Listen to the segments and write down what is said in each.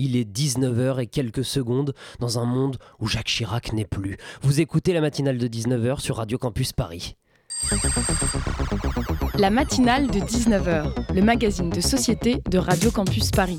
Il est 19h et quelques secondes dans un monde où Jacques Chirac n'est plus. Vous écoutez la matinale de 19h sur Radio Campus Paris. La matinale de 19h, le magazine de société de Radio Campus Paris.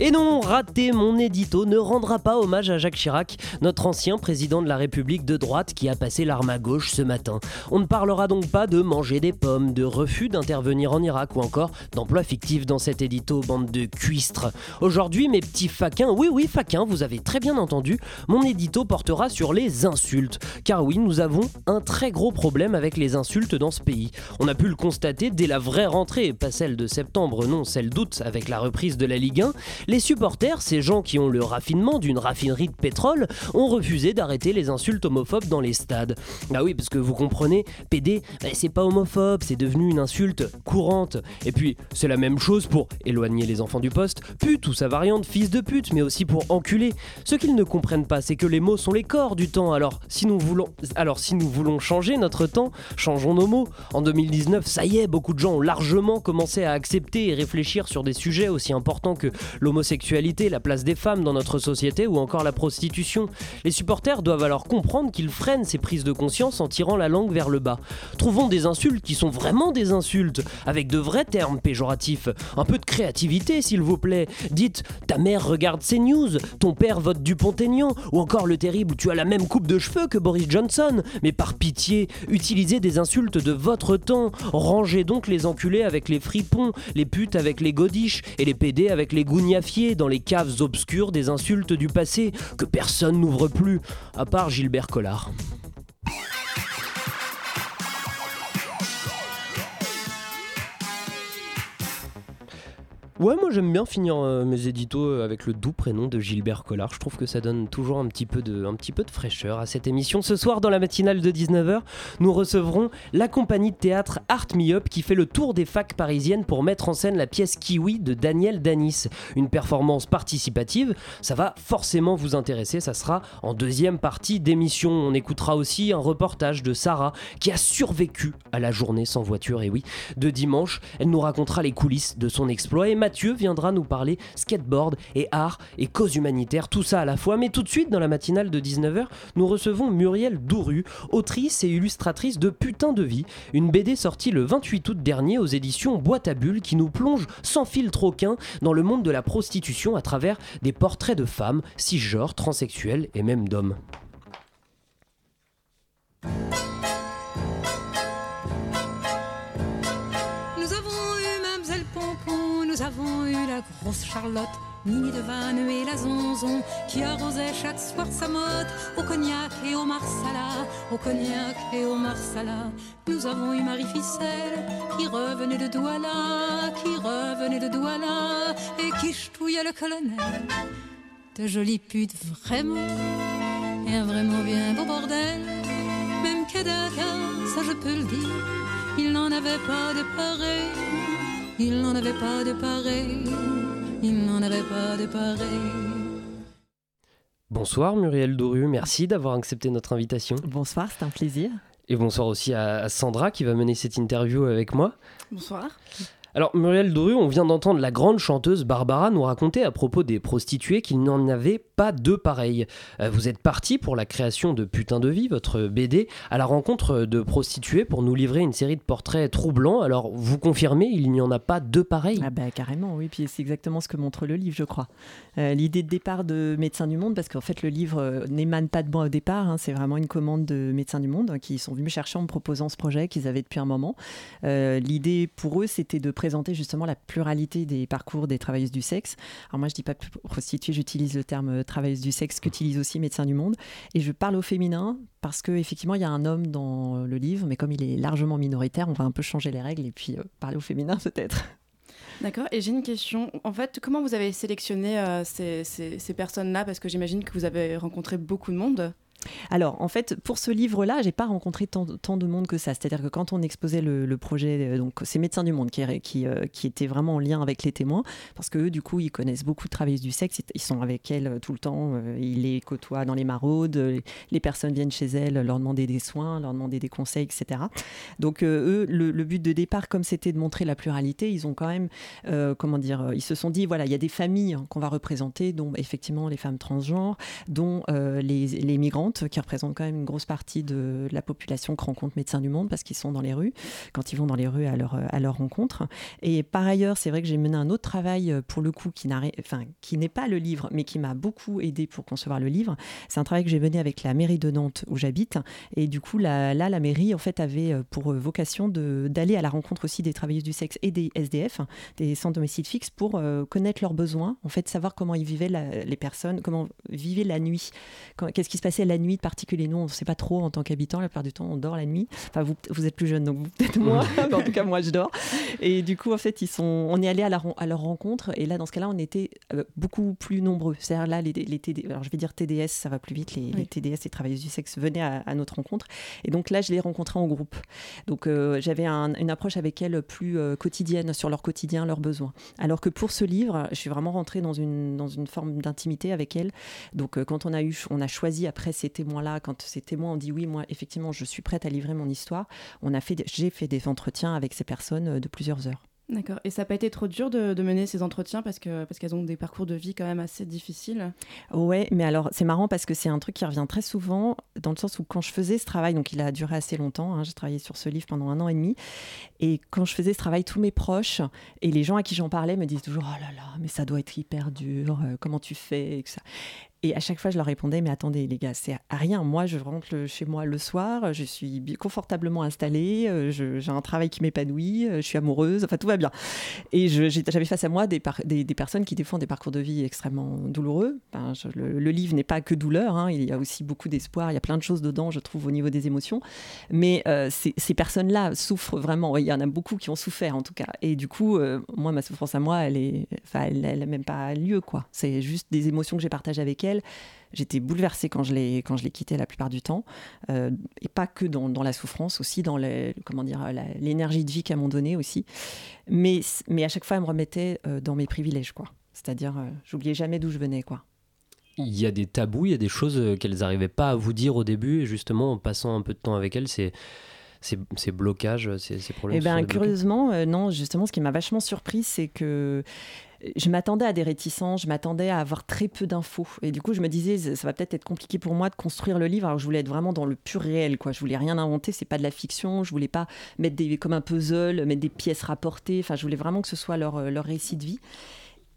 Et non, raté, mon édito ne rendra pas hommage à Jacques Chirac, notre ancien président de la République de droite qui a passé l'arme à gauche ce matin. On ne parlera donc pas de manger des pommes, de refus d'intervenir en Irak ou encore d'emploi fictif dans cet édito, bande de cuistres. Aujourd'hui, mes petits faquins, oui oui faquins, vous avez très bien entendu, mon édito portera sur les insultes. Car oui, nous avons un très gros problème avec les insultes dans ce pays. On a pu le constater dès la vraie rentrée, pas celle de septembre, non, celle d'août avec la reprise de la Ligue 1. Les supporters, ces gens qui ont le raffinement d'une raffinerie de pétrole, ont refusé d'arrêter les insultes homophobes dans les stades. Ah oui, parce que vous comprenez, PD, bah, c'est pas homophobe, c'est devenu une insulte courante. Et puis, c'est la même chose pour éloigner les enfants du poste, pute ou sa variante fils de pute, mais aussi pour enculer. Ce qu'ils ne comprennent pas, c'est que les mots sont les corps du temps. Alors, si nous voulons, alors, si nous voulons changer notre temps, changeons nos mots. En 2019, ça y est, beaucoup de gens ont largement commencé à accepter et réfléchir sur des sujets aussi importants que l'homosexualité l'homosexualité, la place des femmes dans notre société ou encore la prostitution. Les supporters doivent alors comprendre qu'ils freinent ces prises de conscience en tirant la langue vers le bas. Trouvons des insultes qui sont vraiment des insultes, avec de vrais termes péjoratifs. Un peu de créativité, s'il vous plaît. Dites ta mère regarde ces news, ton père vote Dupont-Aignan, ou encore le terrible tu as la même coupe de cheveux que Boris Johnson. Mais par pitié, utilisez des insultes de votre temps. Rangez donc les enculés avec les fripons, les putes avec les godiches et les pédés avec les gougnafiers dans les caves obscures des insultes du passé que personne n'ouvre plus, à part Gilbert Collard. Ouais, moi j'aime bien finir euh, mes éditos euh, avec le doux prénom de Gilbert Collard. Je trouve que ça donne toujours un petit peu de, fraîcheur à cette émission. Ce soir, dans la matinale de 19h, nous recevrons la compagnie de théâtre Art Me qui fait le tour des facs parisiennes pour mettre en scène la pièce Kiwi de Daniel Danis. Une performance participative, ça va forcément vous intéresser. Ça sera en deuxième partie d'émission. On écoutera aussi un reportage de Sarah qui a survécu à la journée sans voiture, et oui, de dimanche. Elle nous racontera les coulisses de son exploit Mathieu viendra nous parler skateboard et art et cause humanitaire, tout ça à la fois. Mais tout de suite, dans la matinale de 19h, nous recevons Muriel Douru, autrice et illustratrice de Putain de vie, une BD sortie le 28 août dernier aux éditions Boîte à Bulles qui nous plonge sans filtre aucun dans le monde de la prostitution à travers des portraits de femmes, cisgenres, transsexuels et même d'hommes. Avons eu la grosse Charlotte, Nini de Vannes et la Zonzon, qui arrosait chaque soir sa motte au cognac et au marsala, au cognac et au marsala. Nous avons eu Marie Ficelle, qui revenait de Douala, qui revenait de Douala, et qui ch'touillait le colonel. De jolies putes vraiment, et un vraiment bien beau bordel. Même Kadaka, ça je peux le dire, il n'en avait pas de pareil. Il n'en avait pas de pareil, il n'en avait pas de pareil. Bonsoir Muriel Doru, merci d'avoir accepté notre invitation. Bonsoir, c'est un plaisir. Et bonsoir aussi à Sandra qui va mener cette interview avec moi. Bonsoir. Alors Muriel Doru, on vient d'entendre la grande chanteuse Barbara nous raconter à propos des prostituées qu'il n'en avait pas deux pareilles. Euh, vous êtes parti pour la création de Putain de vie, votre BD, à la rencontre de prostituées pour nous livrer une série de portraits troublants. Alors vous confirmez, il n'y en a pas deux pareilles Ah bah carrément, oui, puis c'est exactement ce que montre le livre, je crois. Euh, l'idée de départ de Médecins du Monde, parce qu'en fait le livre euh, n'émane pas de moi au départ, hein, c'est vraiment une commande de Médecins du Monde qui sont venus me chercher en me proposant ce projet qu'ils avaient depuis un moment. L'idée pour eux, c'était de justement la pluralité des parcours des travailleuses du sexe. Alors moi, je dis pas prostituée, j'utilise le terme euh, travailleuse du sexe qu'utilise aussi Médecins du Monde. Et je parle au féminin parce qu'effectivement, il y a un homme dans le livre, mais comme il est largement minoritaire, on va un peu changer les règles et puis euh, parler au féminin peut-être. D'accord. Et j'ai une question. En fait, comment vous avez sélectionné euh, ces, ces personnes-là? Parce que j'imagine que vous avez rencontré beaucoup de monde. Alors, en fait, pour ce livre-là, j'ai pas rencontré tant, de monde que ça. C'est-à-dire que quand on exposait le, projet, euh, donc c'est Médecins du Monde qui, qui, euh, vraiment en lien avec les témoins, parce que eux, du coup, ils connaissent beaucoup de travailleuses du sexe, ils sont avec elles euh, tout le temps, ils les côtoient dans les maraudes, les personnes viennent chez elles leur demander des soins, leur demander des conseils, etc. Donc, eux, le, but de départ, comme c'était de montrer la pluralité, ils ont quand même, comment dire, ils se sont dit, voilà, il y a des familles qu'on va représenter, dont effectivement les femmes transgenres, dont les, les qui représentent quand même une grosse partie de la population que rencontrent Médecins du Monde parce qu'ils sont dans les rues, quand ils vont dans les rues à leur, à leur rencontre. Et par ailleurs, c'est vrai que j'ai mené un autre travail euh, pour le coup qui, enfin, qui n'est pas le livre, mais qui m'a beaucoup aidé pour concevoir le livre. C'est un travail que j'ai mené avec la mairie de Nantes où j'habite. Et du coup, là, la mairie en fait avait euh, pour euh, vocation d'aller à la rencontre aussi des travailleuses du sexe et des SDF, des centres domiciles fixes, pour connaître leurs besoins, en fait, savoir comment ils vivaient les personnes, comment vivaient la nuit, qu'est-ce qui se passait la nuit de particulier. Nous, on ne sait pas trop en tant qu'habitant. La plupart du temps, on dort la nuit. Enfin, vous, vous êtes plus jeune, donc peut-être moins. mais en tout cas, moi, je dors. Et du coup, en fait, ils sont, on est allé à, à leur rencontre. Et là, dans ce cas-là, on était euh, beaucoup plus nombreux. C'est-à-dire là, les, les alors je vais dire TDS, ça va plus vite. Les, TDS, les travailleuses du sexe, venaient à, notre rencontre. Et donc là, je les rencontrais en groupe. Donc euh, j'avais une approche avec elles plus euh, quotidienne sur leur quotidien, leurs besoins. Alors que pour ce livre, je suis vraiment rentrée dans une, dans une forme d'intimité avec elles. Donc quand on a eu, on a choisi après ces témoins-là, quand ces témoins ont dit oui, moi, effectivement, je suis prête à livrer mon histoire, on a fait, j'ai fait des entretiens avec ces personnes euh, de plusieurs heures. D'accord. Et ça n'a pas été trop dur de, mener ces entretiens parce que parce qu'elles ont des parcours de vie quand même assez difficiles? Ouais, mais alors c'est marrant parce que c'est un truc qui revient très souvent dans le sens où quand je faisais ce travail, donc il a duré assez longtemps, hein, j'ai travaillé sur ce livre pendant un an et demi, et quand je faisais ce travail, tous mes proches et les gens à qui j'en parlais me disent toujours oh là là, mais ça doit être hyper dur, euh, comment tu fais? et ça. Et à chaque fois, je leur répondais, mais attendez, les gars, c'est à rien. Moi, je rentre chez moi le soir, je suis confortablement installée, euh, j'ai un travail qui m'épanouit, euh, je suis amoureuse, enfin, tout va bien. Et j'avais face à moi des, des, personnes qui défendent des parcours de vie extrêmement douloureux. le, livre n'est pas que douleur, hein, il y a aussi beaucoup d'espoir, il y a plein de choses dedans, je trouve, au niveau des émotions. Mais euh, ces, personnes-là souffrent vraiment. Il y en a beaucoup qui ont souffert, en tout cas. Et du coup, moi, ma souffrance à moi, elle n'a même pas lieu, quoi. C'est juste des émotions que j'ai partagées avec elles J'étais bouleversée quand je l'ai quand je l'ai quitté la plupart du temps, euh, et pas que dans, dans, la souffrance, aussi dans les, comment dire l'énergie de vie qu'elles m'ont donnée aussi. Mais mais à chaque fois, elle me remettait euh, dans mes privilèges, quoi. C'est-à-dire, euh, j'oubliais jamais d'où je venais, quoi. Il y a des tabous, il y a des choses qu'elles n'arrivaient pas à vous dire au début, et justement, en passant un peu de temps avec elles, c'est ces, blocages, ces, ces problèmes Eh bien, curieusement, non, justement, ce qui m'a vachement surpris, c'est que je m'attendais à des réticences, je m'attendais à avoir très peu d'infos. Et du coup, je me disais, ça va peut-être être compliqué pour moi de construire le livre. Alors, je voulais être vraiment dans le pur réel, quoi. Je voulais rien inventer, c'est pas de la fiction. Je voulais pas mettre des, comme un puzzle, mettre des pièces rapportées. Enfin, je voulais vraiment que ce soit leur, leur récit de vie.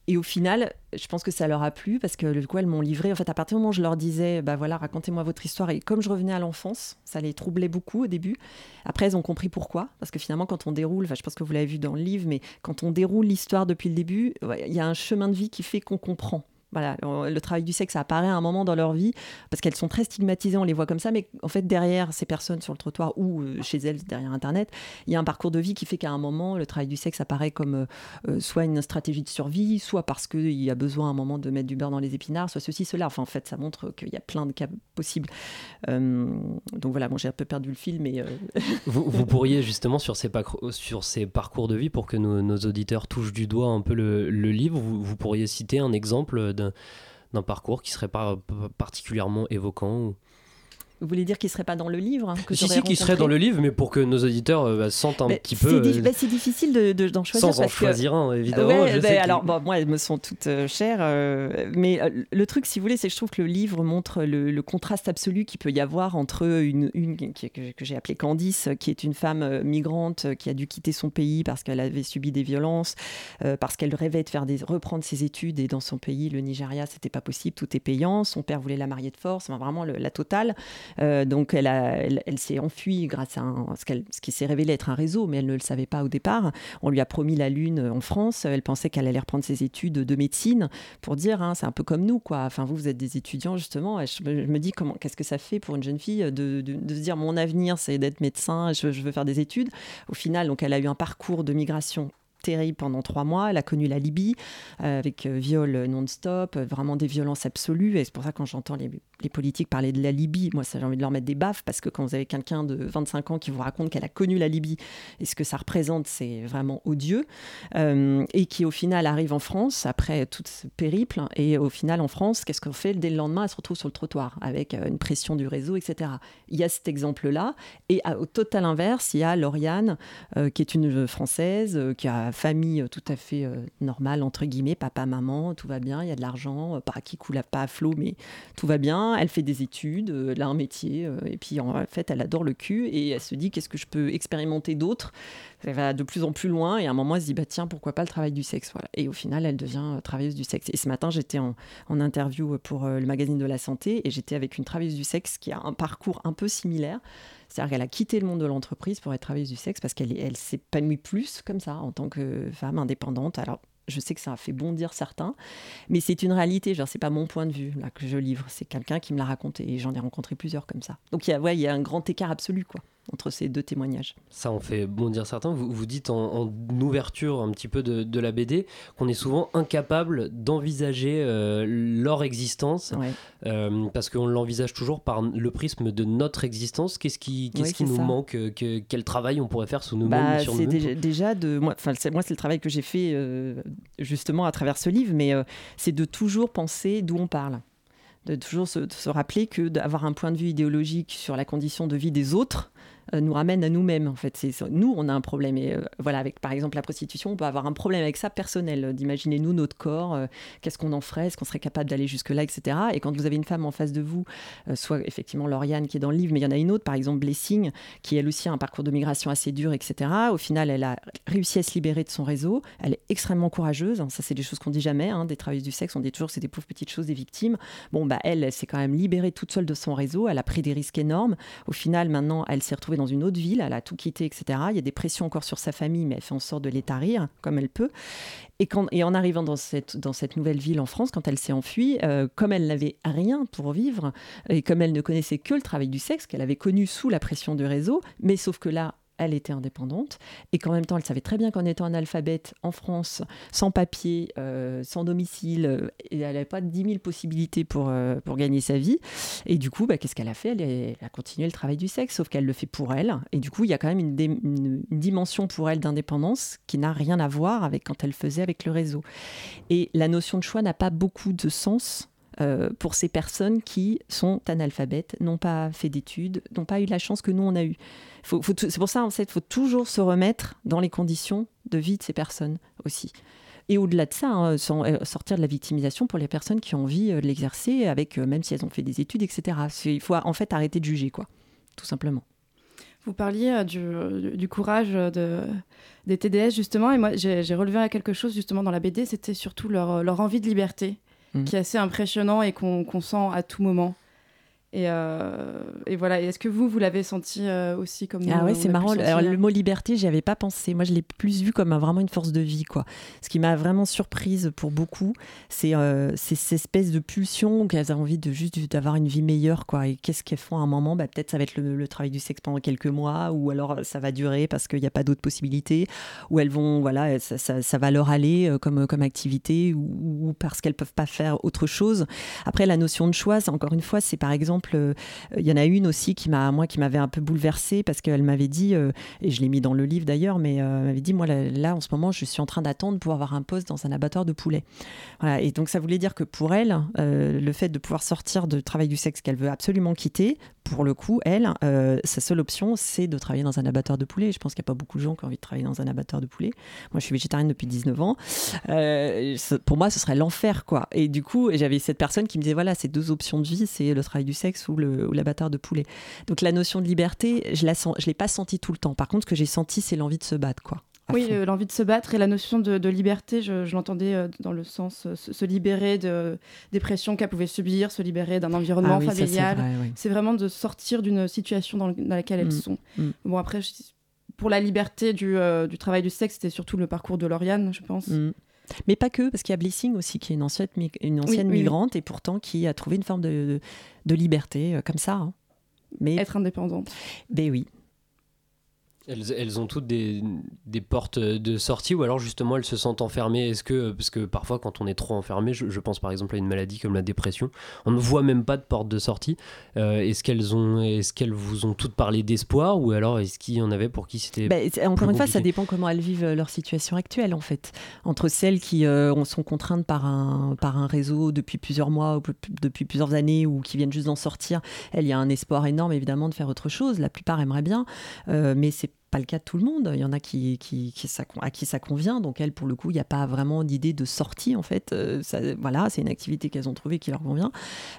Et au final, je pense que ça leur a plu parce que du coup, elles m'ont livré. En fait, à partir du moment où je leur disais, bah voilà, racontez-moi votre histoire. Et comme je revenais à l'enfance, ça les troublait beaucoup au début. Après, elles ont compris pourquoi. Parce que finalement, quand on déroule, je pense que vous l'avez vu dans le livre, mais quand on déroule l'histoire depuis le début, il y a un chemin de vie qui fait qu'on comprend voilà, le travail du sexe, apparaît à un moment dans leur vie, parce qu'elles sont très stigmatisées, on les voit comme ça, mais en fait, derrière ces personnes sur le trottoir ou euh, chez elles, derrière Internet, il y a un parcours de vie qui fait qu'à un moment, le travail du sexe apparaît comme euh, euh, soit une stratégie de survie, soit parce qu'il y a besoin à un moment de mettre du beurre dans les épinards, soit ceci, cela. Enfin, en fait, ça montre qu'il y a plein de cas possibles. donc voilà, bon, j'ai un peu perdu le fil, mais... vous, pourriez justement, sur ces, parcours de vie, pour que nos, auditeurs touchent du doigt un peu le, livre, vous, vous pourriez citer un exemple d'un parcours qui serait pas particulièrement évoquant vous voulez dire qu'il ne serait pas dans le livre hein, que Si, si, qu'il serait dans le livre, mais pour que nos auditeurs euh, bah, sentent un petit peu. C'est euh, difficile d'en de, choisir. Sans en choisir un, évidemment. alors, bon, moi, elles me sont toutes euh, chères. mais le truc, si vous voulez, c'est que je trouve que le livre montre le, contraste absolu qu'il peut y avoir entre une, une que, que j'ai appelée Candice, qui est une femme migrante qui a dû quitter son pays parce qu'elle avait subi des violences, parce qu'elle rêvait de faire des, reprendre ses études. Et dans son pays, le Nigeria, c'était pas possible, tout est payant. Son père voulait la marier de force, vraiment la totale. Euh, donc elle, s'est enfuie grâce à ce, qui s'est révélé être un réseau, mais elle ne le savait pas au départ. On lui a promis la lune en France. Elle pensait qu'elle allait reprendre ses études de médecine pour dire, hein, c'est un peu comme nous, quoi. Enfin, vous, vous êtes des étudiants justement. je, me dis comment, qu'est-ce que ça fait pour une jeune fille de, se dire, mon avenir, c'est d'être médecin. Je, je veux faire des études? Au final, donc elle a eu un parcours de migration terrible pendant trois mois. Elle a connu la Libye avec viol non-stop, vraiment des violences absolues. Et c'est pour ça quand j'entends les, politiques parler de la Libye, moi ça j'ai envie de leur mettre des baffes parce que quand vous avez quelqu'un de 25 ans qui vous raconte qu'elle a connu la Libye et ce que ça représente, c'est vraiment odieux. et qui au final arrive en France après tout ce périple. Et au final en France, qu'est-ce qu'on fait? Dès le lendemain, elle se retrouve sur le trottoir avec une pression du réseau, etc. Il y a cet exemple-là. Et au total inverse, il y a Lauriane, qui est une Française, qui a famille tout à fait normale, entre guillemets, papa, maman, tout va bien, il y a de l'argent, pas qui coule pas à flot, mais tout va bien. Elle fait des études, elle a un métier, et puis en fait, elle adore le cul et elle se dit qu'est-ce que je peux expérimenter d'autre Elle va de plus en plus loin et à un moment, elle se dit bah tiens, pourquoi pas le travail du sexe voilà. Et au final, elle devient travailleuse du sexe. Et ce matin, j'étais en, interview pour le magazine de la santé et j'étais avec une travailleuse du sexe qui a un parcours un peu similaire. C'est-à-dire qu'elle a quitté le monde de l'entreprise pour être travailleuse du sexe parce qu'elle elle, s'épanouit plus comme ça en tant que femme indépendante. Alors, je sais que ça a fait bondir certains, mais c'est une réalité. Genre, c'est pas mon point de vue là que je livre, c'est quelqu'un qui me l'a raconté et j'en ai rencontré plusieurs comme ça. Donc il y a, ouais, il y a un grand écart absolu quoi entre ces deux témoignages. Ça en fait bondir certains. Vous, vous dites en, ouverture un petit peu de, la BD qu'on est souvent incapable d'envisager euh, leur existence euh, parce qu'on l'envisage toujours par le prisme de notre existence. Qu'est-ce qui, qu'est-ce qui nous manque que, Quel travail on pourrait faire sous nous-mêmes bah, C'est déjà, de moi. C'est le travail que j'ai fait euh, justement à travers ce livre, mais c'est de toujours penser d'où on parle de toujours se, se rappeler que d'avoir un point de vue idéologique sur la condition de vie des autres, euh, nous ramène à nous-mêmes. En fait, nous, on a un problème. Et euh, voilà, avec par exemple la prostitution, on peut avoir un problème avec ça personnel, euh, d'imaginer nous notre corps, qu'est-ce qu'on en ferait, est-ce qu'on serait capable d'aller jusque-là, etc. Et quand vous avez une femme en face de vous, soit effectivement Lauriane qui est dans le livre, mais il y en a une autre, par exemple Blessing, qui elle aussi a un parcours de migration assez dur, etc. Au final, elle a réussi à se libérer de son réseau. Elle est extrêmement courageuse. Hein. Ça, c'est des choses qu'on dit jamais. Hein. Des travailleuses du sexe, on dit toujours c'est des pauvres petites choses des victimes. Bon, bah elle, elle s'est quand même libérée toute seule de son réseau. Elle a pris des risques énormes. Au final, maintenant, elle s'est retrouvée dans une autre ville elle a tout quitté, etc. Il y a des pressions encore sur sa famille, mais elle fait en sorte de les tarir comme elle peut. Et, quand, et en arrivant dans cette, dans cette nouvelle ville en France, quand elle s'est enfuie, euh, comme elle n'avait rien pour vivre, et comme elle ne connaissait que le travail du sexe, qu'elle avait connu sous la pression du réseau, mais sauf que là, elle était indépendante et qu'en même temps, elle savait très bien qu'en étant analphabète en France, sans papier, euh, sans domicile, euh, elle n'avait pas 10 000 possibilités pour, euh, pour gagner sa vie. Et du coup, bah, qu'est-ce qu'elle a fait? Elle, a continué le travail du sexe, sauf qu'elle le fait pour elle. Et du coup, il y a quand même une, une dimension pour elle d'indépendance qui n'a rien à voir avec quand elle faisait avec le réseau. Et la notion de choix n'a pas beaucoup de sens pour ces personnes qui sont analphabètes, n'ont pas fait d'études, n'ont pas eu la chance que nous on a eu c'est pour ça, en fait, faut toujours se remettre dans les conditions de vie de ces personnes aussi. Et au-delà de ça, hein, euh, sortir de la victimisation pour les personnes qui ont envie euh, de l'exercer, avec euh, même si elles ont fait des études, etc. Il faut en fait arrêter de juger, quoi, tout simplement. Vous parliez du, courage de, des TDS, justement, et moi j'ai relevé quelque chose justement dans la BD, c'était surtout leur, envie de liberté, qui est assez impressionnant et qu'on sent à tout moment. Et, euh, et, voilà. Est-ce que vous, vous l'avez senti euh, aussi comme Ah ouais, c'est marrant. Alors, le mot liberté, j'y avais pas pensé. Moi, je l'ai plus vu comme vraiment une force de vie, quoi. Ce qui m'a vraiment surprise pour beaucoup, c'est euh, cette espèce de pulsion qu'elles ont envie de juste d'avoir une vie meilleure, quoi. Et qu'est-ce qu'elles font à un moment? Bah, Peut-être ça va être le, travail du sexe pendant quelques mois, ou alors ça va durer parce qu'il n'y a pas d'autres possibilités, ou elles vont, voilà, ça, ça, ça va leur aller comme, comme activité, ou, ou parce qu'elles peuvent pas faire autre chose. Après, la notion de choix, encore une fois, c'est par exemple euh, il y en a une aussi qui m'a, moi, qui m'avait un peu bouleversée parce qu'elle m'avait dit, euh, et je l'ai mis dans le livre d'ailleurs, mais euh, elle m'avait dit, moi là, en ce moment, je suis en train d'attendre pour avoir un poste dans un abattoir de poulet. Voilà, et donc ça voulait dire que pour elle, le fait de pouvoir sortir de travail du sexe qu'elle veut absolument quitter, pour le coup, elle, sa seule option, c'est de travailler dans un abattoir de poulet. Je pense qu'il n'y a pas beaucoup de gens qui ont envie de travailler dans un abattoir de poulet. Moi, je suis végétarienne depuis 19 ans. pour moi, ce serait l'enfer, quoi. Et du coup, j'avais cette personne qui me disait, voilà, ces deux options de vie, c'est le travail du sexe ou, le, ou l'abattoir de poulet. Donc la notion de liberté, je ne je l'ai pas sentie tout le temps. Par contre, ce que j'ai senti, c'est l'envie de se battre, quoi. Oui, euh, l'envie de se battre et la notion de, liberté, je, l'entendais euh, dans le sens euh, se, libérer de, des pressions qu'elle pouvait subir, se libérer d'un environnement ah familial. c'est, vraiment de sortir d'une situation dans, laquelle elles mm. sont. Mm. Bon, après, pour la liberté du, du, travail du sexe, c'était surtout le parcours de Lauriane, je pense. Mm. Mais pas que, parce qu'il y a Blessing aussi, qui est une ancienne, une ancienne migrante et pourtant qui a trouvé une forme de, de liberté euh, comme ça. Hein. Mais... Être indépendante. Ben oui. Elles, ont toutes des, portes de sortie ou alors justement elles se sentent enfermées Est-ce que, parce que parfois quand on est trop enfermé, je, pense par exemple à une maladie comme la dépression, on ne voit même pas de porte de sortie. Euh, est-ce qu'elles ont, est-ce qu'elles vous ont toutes parlé d'espoir ou alors est-ce qu'il y en avait pour qui c'était bah, Encore une fois, ça dépend comment elles vivent euh, leur situation actuelle en fait. Entre celles qui euh, sont contraintes par un, par un réseau depuis plusieurs mois ou depuis plusieurs années ou qui viennent juste d'en sortir, il y a un espoir énorme évidemment de faire autre chose. La plupart aimeraient bien, mais c'est pas le cas de tout le monde. Il y en a qui, ça, à qui ça convient. Donc, elles, pour le coup, il n'y a pas vraiment d'idée de sortie, en fait. Euh, voilà, c'est une activité qu'elles ont trouvée qui leur convient.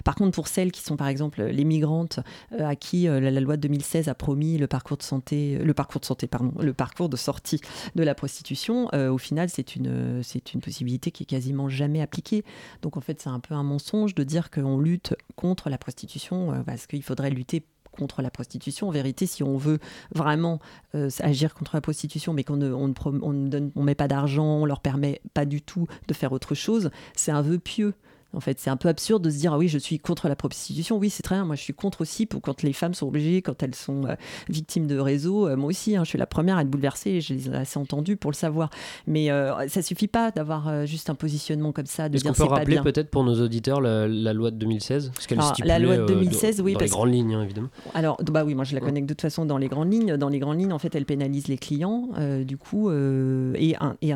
Par contre, pour celles qui sont, par exemple, les migrantes, euh, à qui euh, la, loi de 2016 a promis le parcours de santé, le parcours de santé, pardon, le parcours de sortie de la prostitution, au final, c'est une, c'est une possibilité qui est quasiment jamais appliquée. Donc, en fait, c'est un peu un mensonge de dire qu'on lutte contre la prostitution, parce qu'il faudrait lutter contre la prostitution. En vérité, si on veut vraiment euh, agir contre la prostitution, mais qu'on ne, on ne, on met pas d'argent, on leur permet pas du tout de faire autre chose, c'est un vœu pieux. En fait, c'est un peu absurde de se dire ah oui, je suis contre la prostitution. Oui, c'est très bien. Moi, je suis contre aussi pour quand les femmes sont obligées, quand elles sont euh, victimes de réseaux. Euh, moi aussi, hein, je suis la première à être bouleversée. Je les ai assez entendues pour le savoir. Mais euh, ça suffit pas d'avoir juste un positionnement comme ça. Est-ce qu'on peut rappeler peut-être pour nos auditeurs la, loi de 2016 parce qu'elle La loi de 2016, oui, dans les grandes lignes, hein, évidemment. Alors, bah oui, moi je la connais de toute façon dans les grandes lignes. Dans les grandes lignes, en fait, elle pénalise les clients. du coup, et, et,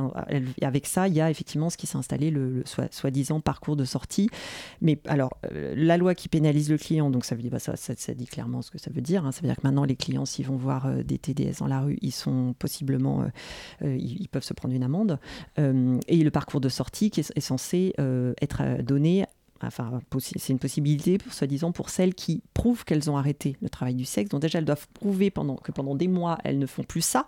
avec ça, il y a effectivement ce qui s'est installé, le, soi-disant parcours de sortie. Mais alors, euh, la loi qui pénalise le client, donc ça veut dire, bah, ça, ça, dit clairement ce que ça veut dire. Hein. Ça veut dire que maintenant, les clients, s'ils vont voir euh, des TDS dans la rue, ils sont possiblement, euh, ils, peuvent se prendre une amende. et le parcours de sortie qui est, censé être donné enfin, c'est une possibilité, soi-disant, pour celles qui prouvent qu'elles ont arrêté le travail du sexe. Donc déjà, elles doivent prouver pendant, que pendant des mois, elles ne font plus ça,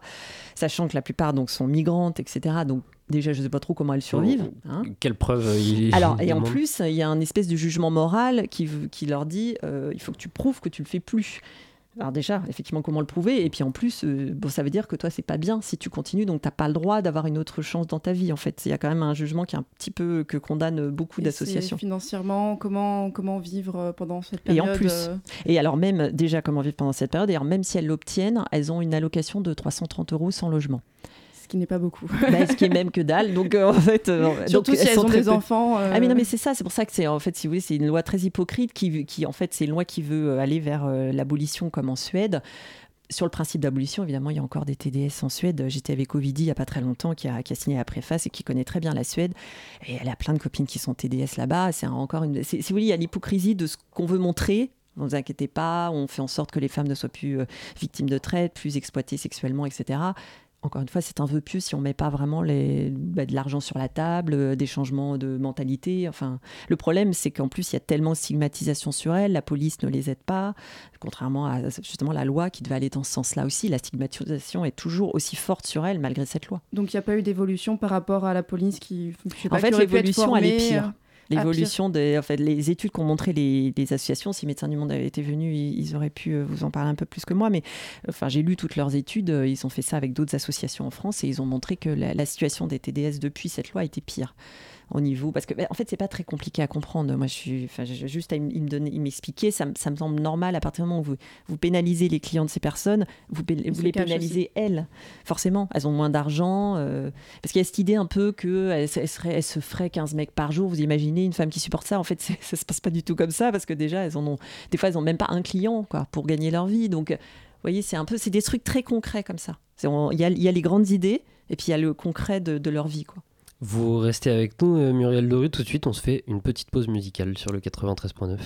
sachant que la plupart donc, sont migrantes, etc. Donc déjà, je ne sais pas trop comment elles survivent. Oh, hein. Quelle preuve euh, il Alors, et en plus, il y a un espèce de jugement moral qui, qui leur dit euh, il faut que tu prouves que tu le fais plus. Alors déjà, effectivement, comment le prouver Et puis en plus, euh, bon, ça veut dire que toi, c'est pas bien si tu continues, donc t'as pas le droit d'avoir une autre chance dans ta vie. En fait, il y a quand même un jugement qui est un petit peu que condamne beaucoup d'associations. Financièrement, comment comment vivre pendant cette période Et en plus, et alors même déjà comment vivre pendant cette période. Et alors même si elles l'obtiennent, elles ont une allocation de 330 euros sans logement qui n'est pas beaucoup. Bah, ce qui est même que dalle. Donc euh, en fait, euh, surtout si elles, ont des enfants. Ah mais non, mais c'est ça. C'est pour ça que c'est en fait, si vous voulez, c'est une loi très hypocrite qui, qui en fait, c'est une loi qui veut euh, aller vers l'abolition comme en Suède sur le principe d'abolition, évidemment, il y a encore des TDS en Suède. J'étais avec Ovidie il n'y a pas très longtemps, qui a, qui a, signé la préface et qui connaît très bien la Suède. Et elle a plein de copines qui sont TDS là-bas. C'est encore une. Si vous voulez, il y a l'hypocrisie de ce qu'on veut montrer. Ne vous inquiétez pas, on fait en sorte que les femmes ne soient plus victimes de traite, plus exploitées sexuellement, etc encore une fois, c'est un vœu pieux si on met pas vraiment les, bah, de l'argent sur la table, euh, des changements de mentalité. Enfin, le problème, c'est qu'en plus, il y a tellement de stigmatisation sur elles, la police ne les aide pas, contrairement à justement la loi qui devait aller dans ce sens-là aussi. La stigmatisation est toujours aussi forte sur elles malgré cette loi. Donc, il n'y a pas eu d'évolution par rapport à la police qui. en fait, l'évolution, elle est pire. L'évolution des en fait, les études qu'ont montré les, associations. Si Médecins du Monde avaient été venus, ils, auraient pu euh, vous en parler un peu plus que moi. Mais enfin, j'ai lu toutes leurs études. Euh, ils ont fait ça avec d'autres associations en France et ils ont montré que la, la situation des TDS depuis cette loi était pire au niveau parce que ben, en fait c'est pas très compliqué à comprendre. Moi je suis enfin juste à il me donner il m'expliquer ça, ça, me semble normal à partir du moment où vous, vous pénalisez les clients de ces personnes vous, vous les pénalisez elles. Forcément elles ont moins d'argent euh, parce qu'il y a cette idée un peu que elle, serait, se ferait 15 mecs par jour. Vous imaginez une femme qui supporte ça en fait ça se passe pas du tout comme ça parce que déjà elles en ont des fois elles ont même pas un client quoi pour gagner leur vie. Donc vous voyez, c'est un peu, c'est des trucs très concrets comme ça. Il y, y, a les grandes idées et puis il y a le concret de, de leur vie, quoi. Vous restez avec nous, euh, Muriel Doru. Tout de suite, on se fait une petite pause musicale sur le 93.9.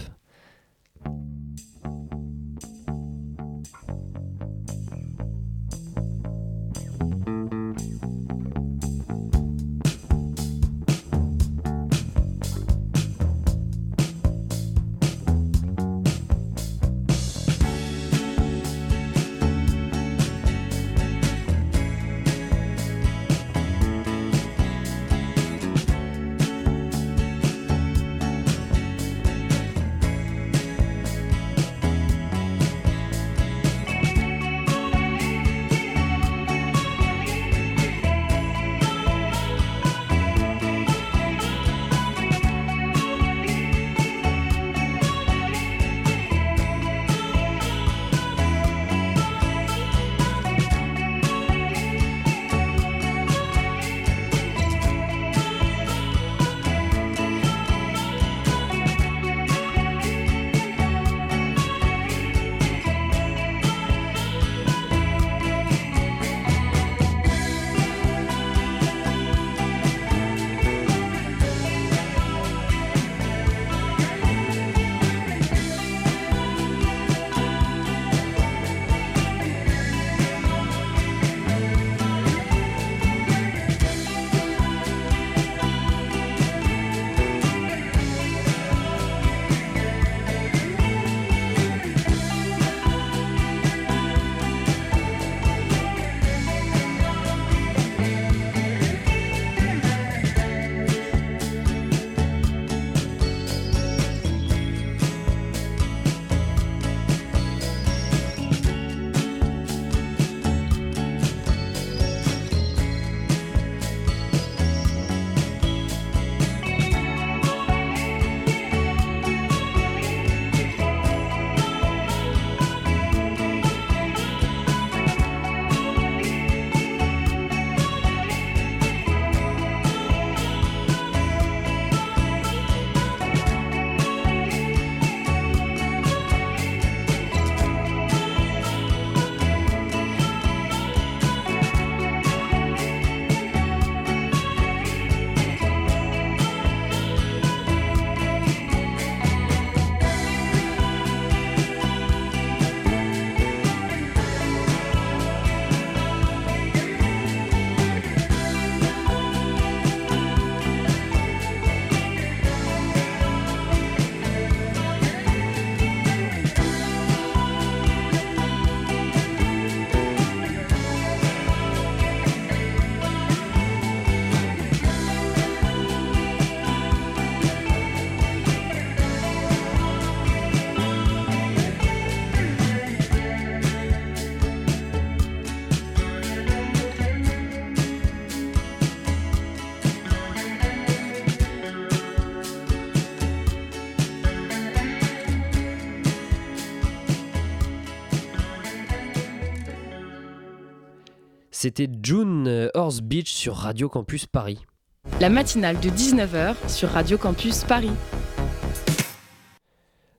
C'était June Horse Beach sur Radio Campus Paris. La matinale de 19h sur Radio Campus Paris.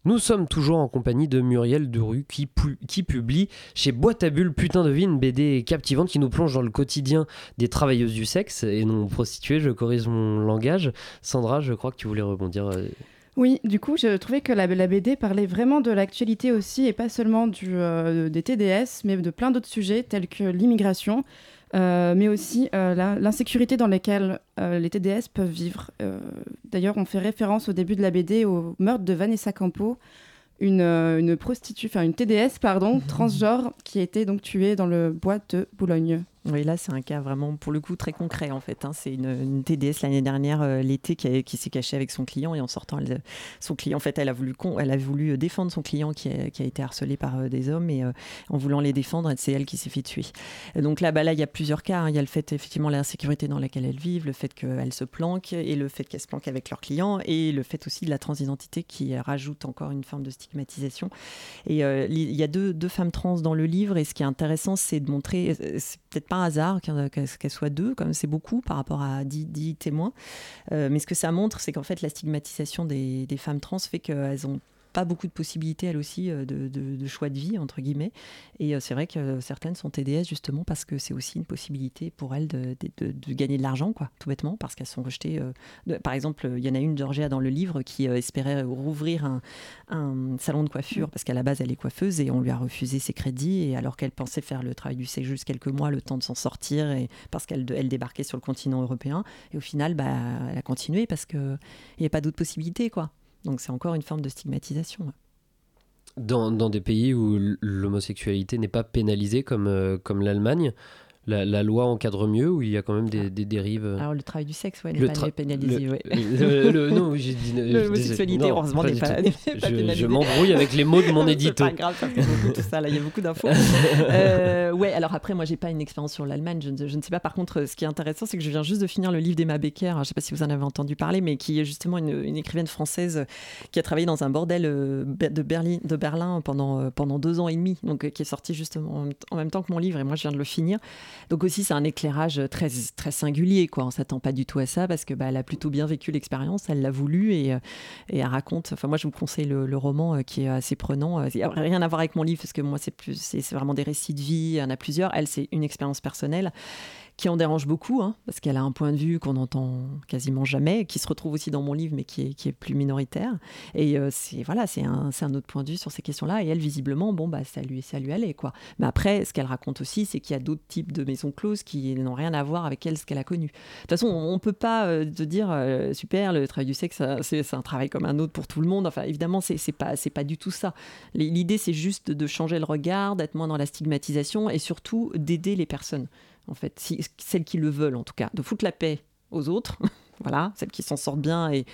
Nous sommes toujours en compagnie de Muriel Derue qui, qui publie chez Boîte à Bulles Putain de vie une BD captivante qui nous plonge dans le quotidien des travailleuses du sexe et non prostituées. Je corrige mon langage. Sandra, je crois que tu voulais rebondir. Euh. Oui, du coup, je trouvais que la, BD parlait vraiment de l'actualité aussi et pas seulement du, euh, des TDS, mais de plein d'autres sujets tels que l'immigration. Euh, mais aussi euh, l'insécurité dans laquelle les TDS peuvent vivre. D'ailleurs, on fait référence au début de la BD au meurtre de Vanessa Campo, une, une prostituée, enfin une TDS, pardon, transgenre, qui a été donc tuée dans le bois de Boulogne. Oui, là, c'est un cas vraiment, pour le coup, très concret, en fait. Hein. C'est une, TDS l'année dernière, euh, l'été, qui, s'est cachée avec son client. Et en sortant, son client, en fait, elle a voulu, elle a voulu défendre son client qui a, été harcelé par euh, des hommes. Et euh, en voulant les défendre, c'est elle qui s'est fait tuer. donc là, bah, là, il y a plusieurs cas. Hein. Il y a le fait, effectivement, l'insécurité dans laquelle elles vivent, le fait qu'elles se planquent, et le fait qu'elles se planquent avec leurs clients, et le fait aussi de la transidentité qui rajoute encore une forme de stigmatisation. Et il y a deux, femmes trans dans le livre. Et ce qui est intéressant, c'est de montrer, peut-être hasard qu'elle soit deux, comme c'est beaucoup par rapport à 10, témoins. Euh, mais ce que ça montre, c'est qu'en fait, la stigmatisation des, des femmes trans fait qu'elles ont pas beaucoup de possibilités, elles aussi, euh, de, choix de vie, entre guillemets. Et euh, c'est vrai que certaines sont TDS justement parce que c'est aussi une possibilité pour elles de, gagner de l'argent, quoi, tout bêtement, parce qu'elles sont rejetées. Euh, par exemple, il y en a une, Georgia, dans le livre, qui espérait rouvrir un, salon de coiffure, parce qu'à la base, elle est coiffeuse et on lui a refusé ses crédits. Et alors qu'elle pensait faire le travail du sexe juste quelques mois, le temps de s'en sortir, et parce qu'elle elle débarquait sur le continent européen. Et au final, bah, elle a continué parce qu'il n'y a pas d'autres possibilités, quoi. Donc c'est encore une forme de stigmatisation. Dans, dans des pays où l'homosexualité n'est pas pénalisée comme, euh, comme l'Allemagne, la, loi encadre mieux ou il y a quand même des, dérives euh Alors le travail du sexe, ouais, n'est pas pénalisé. Le, non, j'ai dit. L'homosexualité, heureusement, n'est pas, pénalisée. Je m'embrouille avec les mots de mon édito. C'est pas grave, parce qu'il tout ça, là, il y a beaucoup d'infos. euh, ouais, alors après, moi, j'ai pas une expérience sur l'Allemagne. Je, je, ne sais pas. Par contre, ce qui est intéressant, c'est que je viens juste de finir le livre d'Emma Becker. Je sais pas si vous en avez entendu parler, mais qui est justement une, écrivaine française qui a travaillé dans un bordel euh, de Berlin, de Berlin pendant, euh, pendant deux ans et demi, donc qui est sorti justement en même temps que mon livre, et moi, je viens de le finir. Donc aussi, c'est un éclairage très, très singulier. Quoi. On s'attend pas du tout à ça parce que bah, elle a plutôt bien vécu l'expérience, elle l'a voulu et, euh, et, elle raconte. Enfin, moi, je vous conseille le, roman euh, qui est assez prenant. Euh, rien à voir avec mon livre parce que moi, c'est vraiment des récits de vie. Il y en a plusieurs. Elle, c'est une expérience personnelle qui en dérange beaucoup, hein, parce qu'elle a un point de vue qu'on n'entend quasiment jamais, qui se retrouve aussi dans mon livre, mais qui est, plus minoritaire. Et euh, c'est voilà, c'est un, autre point de vue sur ces questions-là. Et elle, visiblement, bon, bah, ça lui, allait, quoi. Mais après, ce qu'elle raconte aussi, c'est qu'il y a d'autres types de maisons closes qui n'ont rien à voir avec elle, ce qu'elle a connu. De toute façon, on ne peut pas euh, te dire, euh, super, le travail du sexe, c'est un travail comme un autre pour tout le monde. Enfin, évidemment, c'est pas, pas du tout ça. L'idée, c'est juste de changer le regard, d'être moins dans la stigmatisation et surtout d'aider les personnes en fait, celles qui le veulent en tout cas, de foutre la paix aux autres, voilà, celles qui s'en sortent bien et,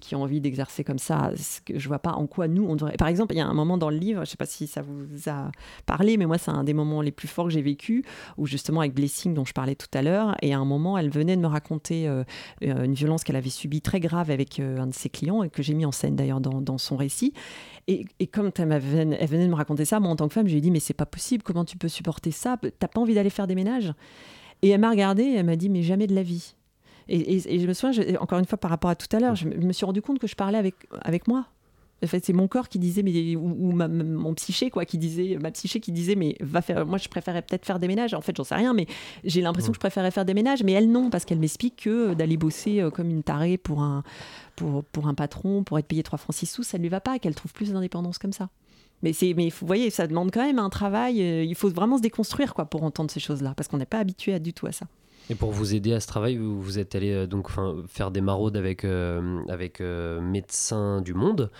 qui ont envie d'exercer comme ça. Ce que je vois pas en quoi nous on devrait. Par exemple, il y a un moment dans le livre, je sais pas si ça vous a parlé, mais moi c'est un des moments les plus forts que j'ai vécu, où justement avec Blessing dont je parlais tout à l'heure, et à un moment elle venait de me raconter euh, euh, une violence qu'elle avait subie très grave avec euh, un de ses clients et que j'ai mis en scène d'ailleurs dans, son récit. Et, et comme elle, elle, venait de me raconter ça, moi en tant que femme, je lui ai dit mais c'est pas possible, comment tu peux supporter ça? T'as pas envie d'aller faire des ménages? Et elle m'a regardée et elle m'a dit mais jamais de la vie. Et, je me souviens, encore une fois par rapport à tout à l'heure, je, me suis rendu compte que je parlais avec, avec moi. En fait, c'est mon corps qui disait, mais, ou, mon psyché, quoi, qui disait, ma psyché qui disait, mais va faire, moi je préférais peut-être faire des ménages. En fait, j'en sais rien, mais j'ai l'impression que je préférais faire des ménages, mais elle non, parce qu'elle m'explique que d'aller bosser euh, comme une tarée pour un, pour, pour un patron, pour être payé 3 francs 6 sous, ça ne lui va pas, qu'elle trouve plus d'indépendance comme ça. Mais, c'est, mais vous voyez, ça demande quand même un travail, euh, il faut vraiment se déconstruire quoi, pour entendre ces choses-là, parce qu'on n'est pas habitué à, du tout à ça. Et pour vous aider à ce travail, vous, êtes allé euh, donc faire des maraudes avec, euh, avec euh, Médecins du Monde.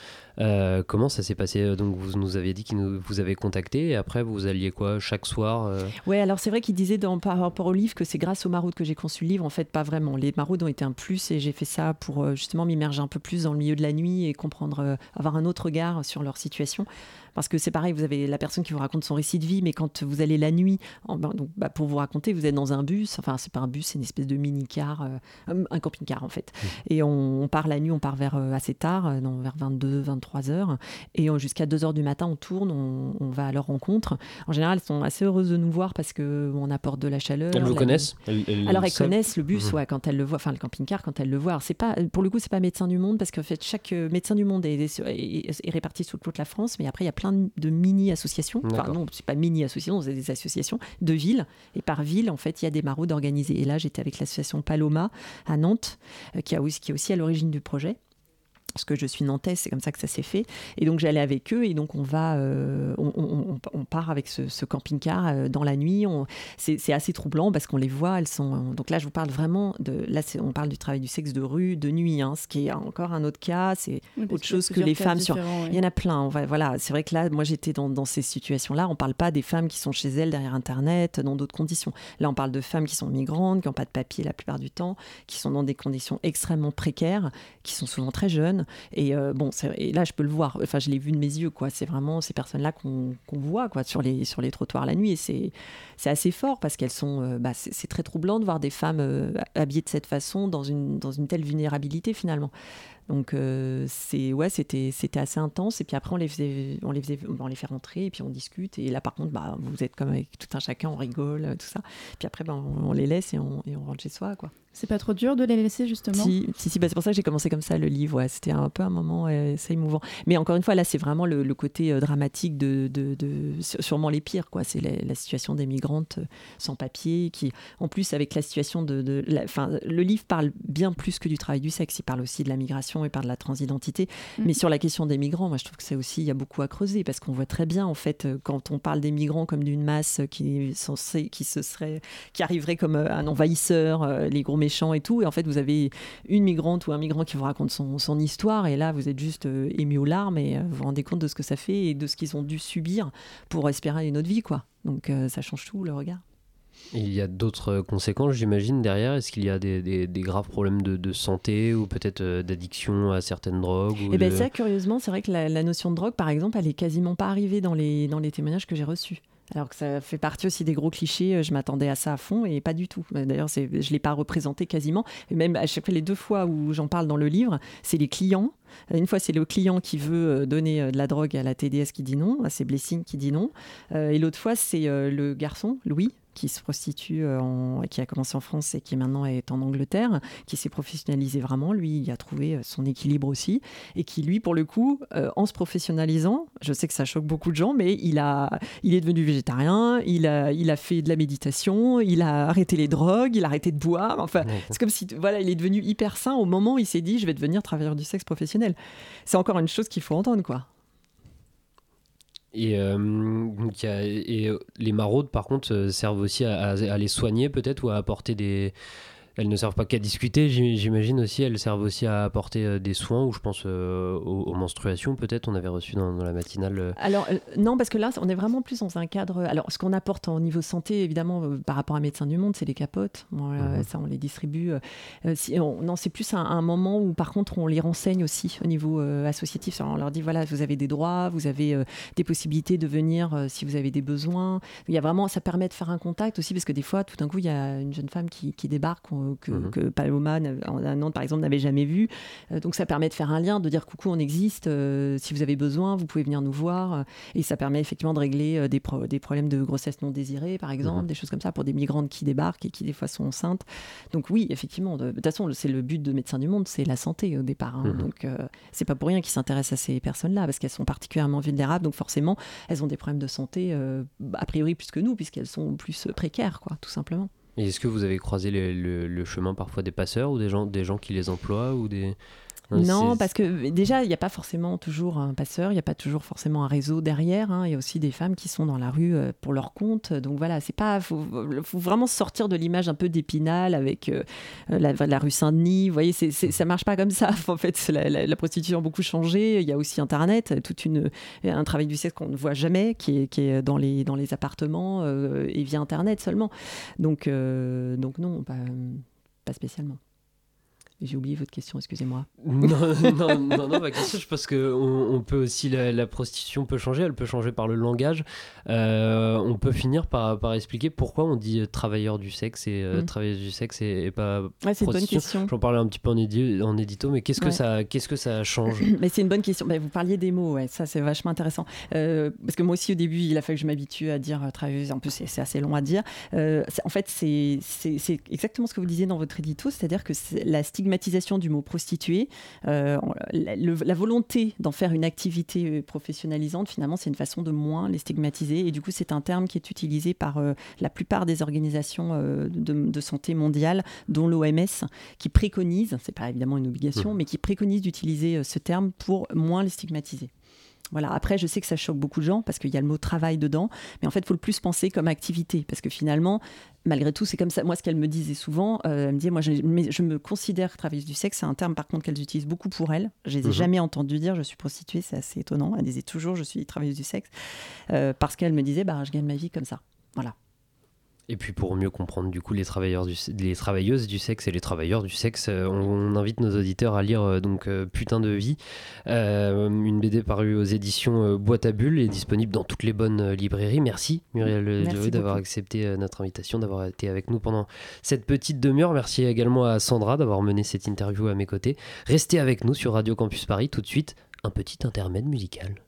comment ça s'est passé? Donc vous nous aviez dit que vous avez contacté et après vous alliez quoi? Chaque soir Oui, alors c'est vrai qu'il disait dans, par rapport au livre que c'est grâce aux maraudes que j'ai conçu le livre. En fait, pas vraiment. Les maraudes ont été un plus et j'ai fait ça pour justement m'immerger un peu plus dans le milieu de la nuit et comprendre, avoir un autre regard sur leur situation. Parce que c'est pareil, vous avez la personne qui vous raconte son récit de vie, mais quand vous allez la nuit, donc, bah, pour vous raconter, vous êtes dans un bus, enfin, c'est pas un bus, c'est une espèce de mini-car, euh, un camping-car en fait. Mmh. Et on, part la nuit, on part vers euh, assez tard, euh, vers 22, trois heures. Et jusqu'à 2 heures du matin, on tourne, on, va à leur rencontre. En général, elles sont assez heureuses de nous voir parce qu'on apporte de la chaleur. Elles vous connaissent? Alors, elles connaissent le bus, mmh. ouais, quand elles le voient, enfin le camping-car, quand elles le voient. C'est pas, pour le coup, c'est pas médecin du monde parce qu'en fait, chaque médecin du monde est, est, réparti sur toute la France, mais après, il y a plein de mini-associations. Enfin, non, c'est pas mini-associations, c'est des associations de villes. Et par ville, en fait, il y a des maraudes organisées. Et là, j'étais avec l'association Paloma à Nantes, euh, qui, a aussi, qui est aussi à l'origine du projet parce que je suis nantaise, c'est comme ça que ça s'est fait. Et donc j'allais avec eux et donc on va, euh, on, part avec ce, camping-car euh, dans la nuit. C'est assez troublant parce qu'on les voit, elles sont. Donc là, je vous parle vraiment de. Là, on parle du travail du sexe de rue, de nuit, hein, ce qui est encore un autre cas. C'est autre chose que les femmes sur. Il y en a plein. voilà, c'est vrai que là, moi, j'étais dans, dans, ces situations-là. On parle pas des femmes qui sont chez elles derrière Internet, dans d'autres conditions. Là, on parle de femmes qui sont migrantes, qui n'ont pas de papier la plupart du temps, qui sont dans des conditions extrêmement précaires, qui sont souvent très jeunes et euh, bon, et là, je peux le voir. Enfin, je l'ai vu de mes yeux, quoi. C'est vraiment ces personnes-là qu'on voit, sur les, trottoirs la nuit. Et c'est assez fort parce qu'elles sont. Euh, bah, c'est très troublant de voir des femmes euh, habillées de cette façon dans une telle vulnérabilité, finalement. Donc euh, c'est ouais, c'était c'était assez intense. Et puis après on les faisait, on les faisait, on les fait rentrer et puis on discute. Et là par contre, bah vous êtes comme avec tout un chacun, on rigole, tout ça. Puis après, bah, on, les laisse et on, et on rentre chez soi, quoi. C'est pas trop dur de les laisser justement? Si, si, si bah, c'est pour ça que j'ai commencé comme ça le livre. Ouais. C'était un peu un moment assez émouvant. Mais encore une fois, là, c'est vraiment le, côté euh, dramatique de, de, de, sûrement les pires. quoi. C'est la, situation des migrantes euh, sans papier, qui, en plus, avec la situation de, de la, le livre parle bien plus que du travail du sexe. Il parle aussi de la migration et par de la transidentité. Mm. Mais sur la question des migrants, moi je trouve que c'est aussi, il y a beaucoup à creuser parce qu'on voit très bien en fait euh, quand on parle des migrants comme d'une masse qui censée, qui se serait, qui arriverait comme euh, un envahisseur, euh, les gros méchants et tout. Et en fait, vous avez une migrante ou un migrant qui vous raconte son, son histoire et là vous êtes juste ému aux larmes et vous vous rendez compte de ce que ça fait et de ce qu'ils ont dû subir pour espérer une autre vie, quoi. Donc ça change tout le regard. Il y a d'autres conséquences, j'imagine, derrière. Est-ce qu'il y a des, graves problèmes de, santé ou peut-être euh, d'addiction à certaines drogues ou Eh bien, ça, curieusement, c'est vrai que la, notion de drogue, par exemple, elle est quasiment pas arrivée dans les, dans les témoignages que j'ai reçus. Alors que ça fait partie aussi des gros clichés, euh, je m'attendais à ça à fond et pas du tout. D'ailleurs, je ne l'ai pas représenté quasiment. Et même à chaque fois, les deux fois où j'en parle dans le livre, c'est les clients. Une fois, c'est le client qui veut euh, donner de la drogue à la TDS qui dit non, à ses Blessing qui dit non. Et l'autre fois, c'est le garçon, Louis, qui se prostitue, euh, en, qui a commencé en France et qui maintenant est en Angleterre, qui s'est professionnalisé vraiment. Lui, il a trouvé euh, son équilibre aussi. Et qui, lui, pour le coup, euh, en se professionnalisant, je sais que ça choque beaucoup de gens, mais il, a, il est devenu végétarien, il a, il a fait de la méditation, il a arrêté les drogues, il a arrêté de boire. Enfin, c'est comme si, voilà, il est devenu hyper sain au moment où il s'est dit, je vais devenir travailleur du sexe professionnel. C'est encore une chose qu'il faut entendre, quoi. Et, euh, euh, les maraudes, par contre, euh, servent aussi à les soigner peut-être ou à apporter des, elles ne servent pas qu'à discuter, j'imagine aussi, elles servent aussi à apporter euh, des soins, ou je pense euh, aux, menstruations peut-être, on avait reçu dans, la matinale. Euh. Alors non, parce que là, on est vraiment plus dans un cadre... Alors ce qu'on apporte au niveau santé, évidemment, par rapport à Médecins du Monde, c'est les capotes, mhm. ça on les distribue. Si, non, c'est plus un, moment où par contre on les renseigne aussi au niveau associatif, on leur dit, voilà, vous avez des droits, vous avez des possibilités de venir si vous avez des besoins. Il y a vraiment, ça permet de faire un contact aussi, parce que des fois, tout d'un coup, il y a une jeune femme qui, qui débarque, que, mhm. que Paloma, en Nantes par exemple, n'avait jamais vu. Euh, donc ça permet de faire un lien, de dire coucou, on existe, euh, si vous avez besoin, vous pouvez venir nous voir. Et ça permet effectivement de régler euh, des, des problèmes de grossesse non désirée, par exemple, mhm. des choses comme ça pour des migrantes qui débarquent et qui des fois sont enceintes. Donc oui, effectivement, de, toute façon, c'est le but de Médecins du Monde, c'est la santé au départ. Hein. Mhm. Donc c'est pas pour rien qu'ils s'intéressent à ces personnes-là, parce qu'elles sont particulièrement vulnérables, donc forcément, elles ont des problèmes de santé, a priori plus que nous, puisqu'elles sont plus précaires, quoi, tout simplement. Et est-ce que vous avez croisé le, chemin parfois des passeurs ou des gens, des gens qui les emploient ou des... Non, parce que déjà, il n'y a pas forcément toujours un passeur, il n'y a pas toujours forcément un réseau derrière. Hein. Il y a aussi des femmes qui sont dans la rue euh, pour leur compte. Donc voilà, c'est pas. Faut, faut vraiment sortir de l'image un peu d'épinal avec euh, la, rue Saint-Denis. Vous voyez, c'est, c'est, ça marche pas comme ça. En fait, la, la, prostitution a beaucoup changé. Il y a aussi Internet, toute une un travail du sexe qu'on ne voit jamais, qui est, qui est dans les dans les appartements euh, et via Internet seulement. Donc donc non, pas, pas spécialement. J'ai oublié votre question, excusez-moi. non, non, non, non, ma question, je pense que on, peut aussi, la, prostitution peut changer, elle peut changer par le langage. Euh, on peut finir par, par, expliquer pourquoi on dit euh, travailleur du sexe et euh, mm. travailleuse du sexe et, pas ouais, c'est une bonne question. J'en parlais un petit peu en, en édito, mais qu'est-ce que, ça, qu'est-ce que ça change mais C'est une bonne question. Bah, vous parliez des mots, ouais, ça c'est vachement intéressant. parce que moi aussi, au début, il a fallu que je m'habitue à dire travailleuse, en plus c'est, assez long à dire. en fait, c'est, c'est, c'est exactement ce que vous disiez dans votre édito, c'est-à-dire que la stigmatisation du mot prostituée, euh, la, volonté d'en faire une activité euh, professionnalisante, finalement, c'est une façon de moins les stigmatiser. Et du coup, c'est un terme qui est utilisé par euh, la plupart des organisations de, santé mondiale, dont l'OMS, qui préconise, c'est pas évidemment une obligation, mmh. mais qui préconise d'utiliser ce terme pour moins les stigmatiser. Voilà. Après, je sais que ça choque beaucoup de gens parce qu'il y a le mot travail dedans, mais en fait, il faut le plus penser comme activité parce que finalement, malgré tout, c'est comme ça. Moi, ce qu'elle me disait souvent, euh, elle me disait, moi, je, je me considère travailleuse du sexe. C'est un terme, par contre, qu'elles utilisent beaucoup pour elles. Je les ai mhm. jamais entendu dire, je suis prostituée. C'est assez étonnant. Elle disait toujours, je suis travailleuse du sexe, euh, parce qu'elle me disait, bah, je gagne ma vie comme ça. Voilà. Et puis pour mieux comprendre du coup les, travailleurs du, les travailleuses du sexe et les travailleurs du sexe, euh, on, invite nos auditeurs à lire euh, donc euh, Putain de vie, une BD parue aux éditions Boîte à Bulles et disponible dans toutes les bonnes librairies. Merci Muriel d'avoir accepté notre invitation, d'avoir été avec nous pendant cette petite demi-heure. Merci également à Sandra d'avoir mené cette interview à mes côtés. Restez avec nous sur Radio Campus Paris tout de suite, un petit intermède musical.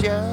precious.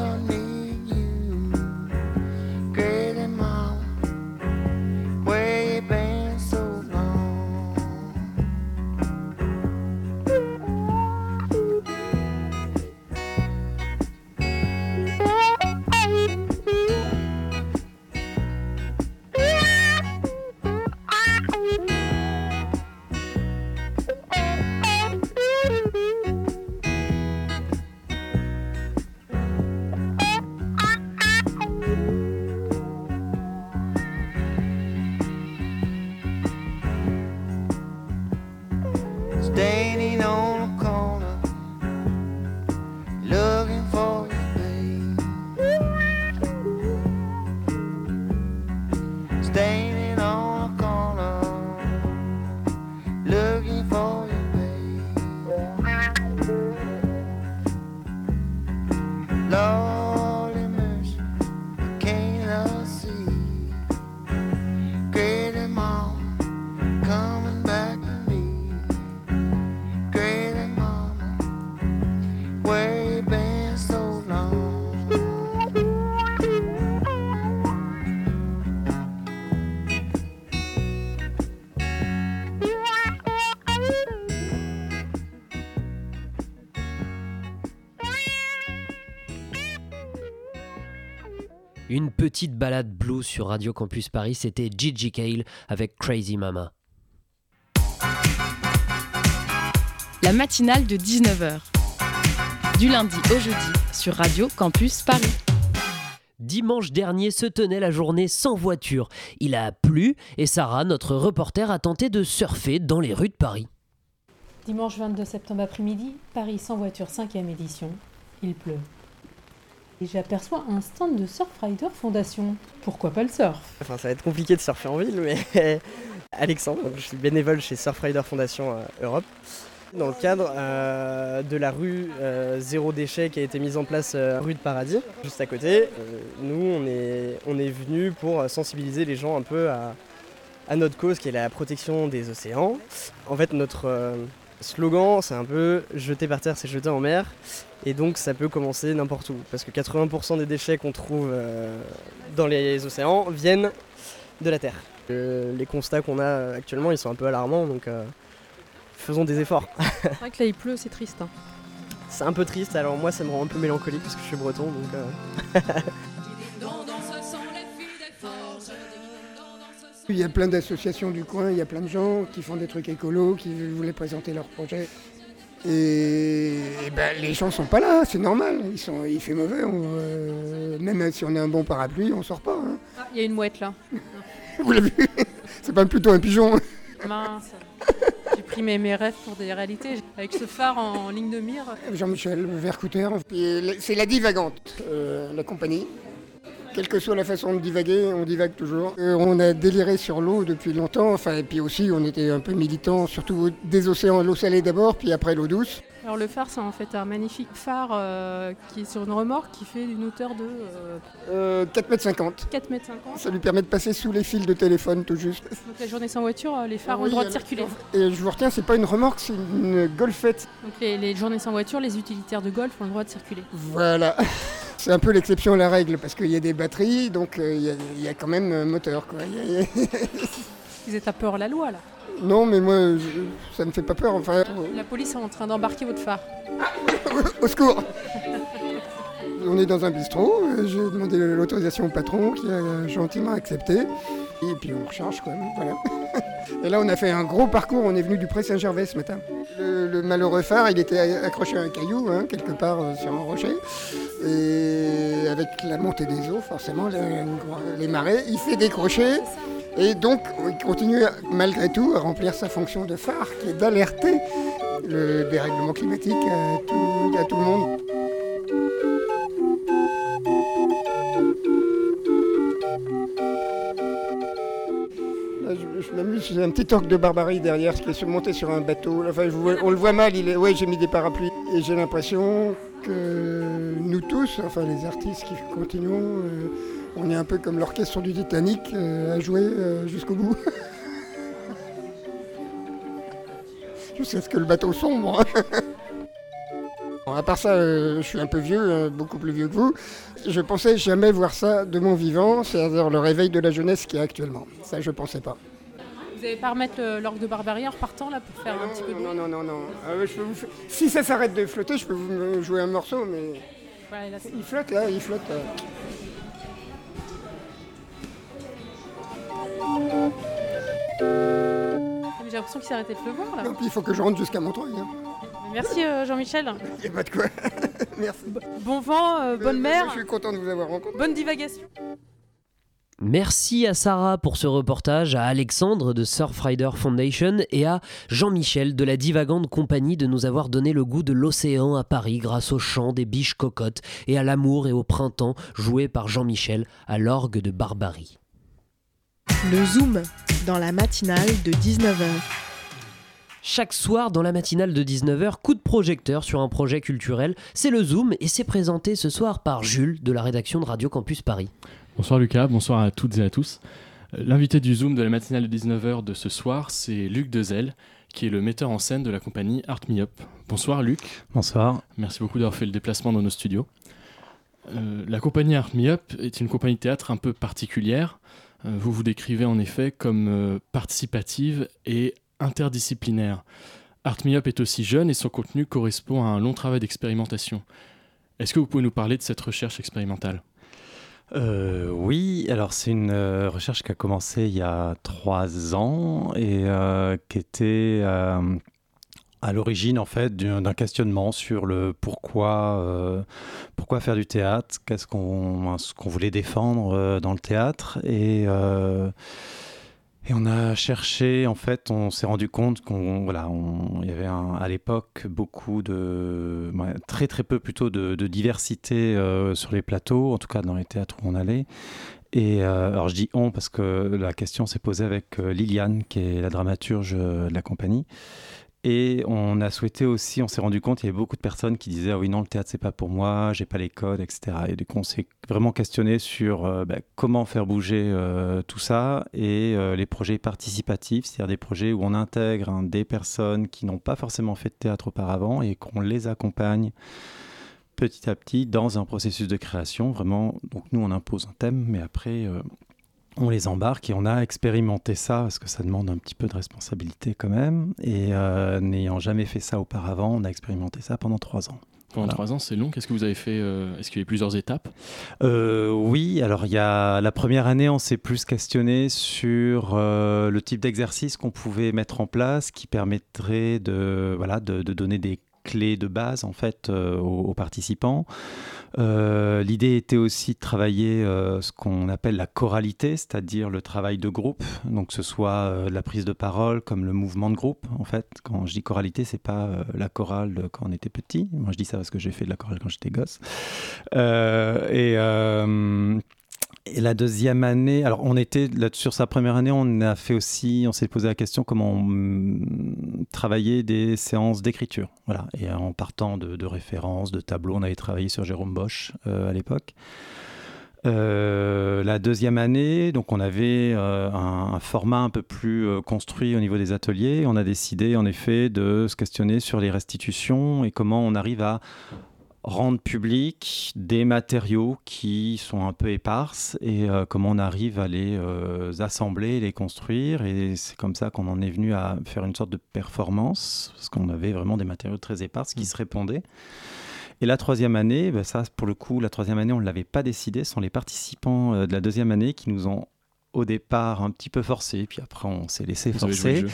Une petite balade blues sur Radio Campus Paris, c'était Gigi Cale avec Crazy Mama. La matinale de 19h. Du lundi au jeudi sur Radio Campus Paris. Dimanche dernier se tenait la journée sans voiture. Il a plu et Sarah, notre reporter, a tenté de surfer dans les rues de Paris. Dimanche 22 septembre après-midi, Paris sans voiture 5e édition. Il pleut. Et j'aperçois un stand de Surfrider Fondation. Pourquoi pas le surf? Enfin, ça va être compliqué de surfer en ville, mais Alexandre, je suis bénévole chez Surfrider Fondation euh, Europe. Dans le cadre euh, de la rue euh, Zéro Déchet qui a été mise en place rue de Paradis, juste à côté, nous on est, on venu pour sensibiliser les gens un peu à, notre cause qui est la protection des océans. En fait, notre slogan, c'est un peu jeter par terre, c'est jeter en mer. Et donc ça peut commencer n'importe où. Parce que 80% des déchets qu'on trouve euh, dans les océans viennent de la terre. Euh, les constats qu'on a actuellement, ils sont un peu alarmants, donc euh, faisons des efforts. c'est vrai que là il pleut, c'est triste. Hein. c'est un peu triste. Alors moi, ça me rend un peu mélancolique parce que je suis breton, donc. il y a plein d'associations du coin, il y a plein de gens qui font des trucs écolos, qui voulaient présenter leurs projets. Et, ben, les gens sont pas là, c'est normal. Ils sont, il fait mauvais. Euh, même si on a un bon parapluie, on sort pas. Hein. Ah, il y a une mouette là. Vous l'avez vu C'est pas plutôt un pigeon. Mince. J'ai pris mes, mes, rêves pour des réalités avec ce phare en, ligne de mire. Jean-Michel Vercouter, c'est la divagante, euh, la compagnie. Quelle que soit la façon de divaguer, on divague toujours. Euh, on a déliré sur l'eau depuis longtemps, enfin, et puis aussi on était un peu militants, surtout des océans, l'eau salée d'abord, puis après l'eau douce. Alors le phare, c'est en fait un magnifique phare euh, qui est sur une remorque qui fait une hauteur de... Euh... 4,50 m. 4 m. Ça lui permet de passer sous les fils de téléphone tout juste. Donc la journée sans voiture, euh, les phares ont le droit de circuler. Et je vous retiens, c'est pas une remorque, c'est une golfette. Donc les, journées sans voiture, les utilitaires de golf ont le droit de circuler. Voilà. C'est un peu l'exception à la règle parce qu'il y a des batteries, donc euh, il y, a quand même un moteur. Quoi. Vous êtes à peur la loi là non, mais moi, ça ne me fait pas peur. Enfin... La police est en train d'embarquer votre phare. au secours On est dans un bistrot, j'ai demandé l'autorisation au patron qui a gentiment accepté. Et puis on recharge quoi, voilà. Et là on a fait un gros parcours, on est venu du Pré Saint-Gervais ce matin. Le, malheureux phare, il était accroché à un caillou, hein, quelque part euh, sur un rocher. Et avec la montée des eaux, forcément, les marées, il s'est décroché. Et donc, il continue malgré tout à remplir sa fonction de phare, qui est d'alerter le dérèglement climatique à tout, le monde. Je, m'amuse, j'ai un petit orque de barbarie derrière qui est monté sur un bateau. Enfin, on le voit mal, il est, ouais, j'ai mis des parapluies. Et j'ai l'impression que nous tous, enfin les artistes qui continuons, euh, on est un peu comme l'orchestre du Titanic euh, à jouer euh, jusqu'au bout. Jusqu'à ce que le bateau sombre. à part ça, euh, je suis un peu vieux, beaucoup plus vieux que vous. Je pensais jamais voir ça de mon vivant, c'est-à-dire le réveil de la jeunesse qui est actuellement. Ça, je pensais pas. Vous n'allez pas remettre l'orgue de Barbarie en repartant là pour faire un petit peu de Non, non, non, non. Ah si ça s'arrête de flotter, je peux vous jouer un morceau, mais. Il flotte là, il flotte. J'ai l'impression qu'il s'est arrêté de pleuvoir là. Non, puis il faut que je rentre jusqu'à Montreuil. Hein. Merci euh, Jean-Michel. Il n'y a pas de quoi. Merci. Bon vent, euh, bonne mer. Je suis content de vous avoir rencontré. Bonne divagation. Merci à Sarah pour ce reportage, à Alexandre de Surfrider Foundation et à Jean-Michel de la divagante compagnie de nous avoir donné le goût de l'océan à Paris grâce au chant des biches cocottes et à l'amour et au printemps joué par Jean-Michel à l'orgue de Barbarie. Le Zoom, dans la matinale de 19h. Chaque soir, dans la matinale de 19h, coup de projecteur sur un projet culturel. C'est le Zoom et c'est présenté ce soir par Jules de la rédaction de Radio Campus Paris. Bonsoir Lucas, bonsoir à toutes et à tous. Euh, l'invité du Zoom de la matinale de 19h de ce soir, c'est Luc Dezel, qui est le metteur en scène de la compagnie Art Me Up. Bonsoir Luc. Bonsoir. Merci beaucoup d'avoir fait le déplacement dans nos studios. Euh, la compagnie Art Me Up est une compagnie de théâtre un peu particulière. Euh, vous vous décrivez en effet comme euh, participative et interdisciplinaire. Art Me Up est aussi jeune et son contenu correspond à un long travail d'expérimentation. Est-ce que vous pouvez nous parler de cette recherche expérimentale? Euh, oui, alors c'est une recherche qui a commencé il y a trois ans et qui était à l'origine en fait d'un questionnement sur le pourquoi euh, pourquoi faire du théâtre qu'est-ce qu'on ce qu'on voulait défendre euh, dans le théâtre et euh, et on a cherché en fait on s'est rendu compte qu'on voilà il y avait à l'époque beaucoup de très très peu plutôt de, de diversité sur les plateaux en tout cas dans les théâtres où on allait. Et alors je dis on parce que la question s'est posée avec Liliane qui est la dramaturge de la compagnie et on a souhaité aussi, on s'est rendu compte, il y avait beaucoup de personnes qui disaient ah oui non le théâtre c'est pas pour moi, j'ai pas les codes, etc. Et du coup on s'est vraiment questionné sur euh, bah, comment faire bouger euh, tout ça et euh, les projets participatifs, c'est-à-dire des projets où on intègre hein, des personnes qui n'ont pas forcément fait de théâtre auparavant et qu'on les accompagne petit à petit dans un processus de création. Vraiment, donc nous on impose un thème, mais après on les embarque et on a expérimenté ça parce que ça demande un petit peu de responsabilité quand même. Et euh, n'ayant jamais fait ça auparavant, on a expérimenté ça pendant trois ans. Pendant trois ans, c'est long. Qu'est-ce que vous avez fait euh, Est-ce qu'il y a eu plusieurs étapes? Euh, Oui, alors il y a la première année, on s'est plus questionné sur le type d'exercice qu'on pouvait mettre en place qui permettrait de, voilà, de, de donner des clés de base en fait aux, participants. Euh, l'idée était aussi de travailler euh, ce qu'on appelle la choralité, c'est-à-dire le travail de groupe, donc que ce soit la prise de parole comme le mouvement de groupe. En fait, quand je dis choralité, c'est pas la chorale quand on était petit. Moi, je dis ça parce que j'ai fait de la chorale quand j'étais gosse. Et la deuxième année, alors on était là, sur sa première année, on a fait aussi, on s'est posé la question comment on travaillait des séances d'écriture. Voilà. Et en partant de, références, de tableaux, on avait travaillé sur Jérôme Bosch euh, à l'époque. Euh, la deuxième année, donc on avait euh, un, format un peu plus construit au niveau des ateliers. On a décidé en effet de se questionner sur les restitutions et comment on arrive à rendre public des matériaux qui sont un peu éparses et euh, comment on arrive à les euh, assembler, les construire. Et c'est comme ça qu'on en est venu à faire une sorte de performance, parce qu'on avait vraiment des matériaux très épars qui mm. se répondaient. Et la troisième année, ben ça, pour le coup, la troisième année, on ne l'avait pas décidé. Ce sont les participants euh, de la deuxième année qui nous ont au départ un petit peu forcé, puis après on s'est laissé forcer,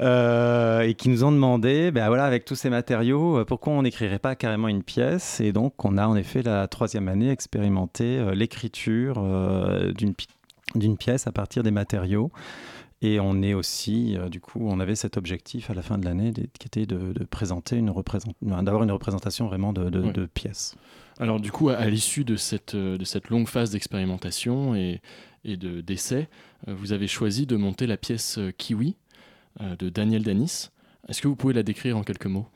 euh, et qui nous ont demandé, ben voilà, avec tous ces matériaux, euh, pourquoi on n'écrirait pas carrément une pièce? Et donc on a en effet la troisième année expérimenté euh, l'écriture d'une pièce à partir des matériaux. Et on est aussi, du coup, on avait cet objectif à la fin de l'année qui était de, présenter une d'avoir une représentation vraiment de, de pièces. Alors du coup, à, l'issue de cette, de cette longue phase d'expérimentation et, et de d'essai, euh, vous avez choisi de monter la pièce euh, Kiwi euh, de Daniel Danis. Est-ce que vous pouvez la décrire en quelques mots?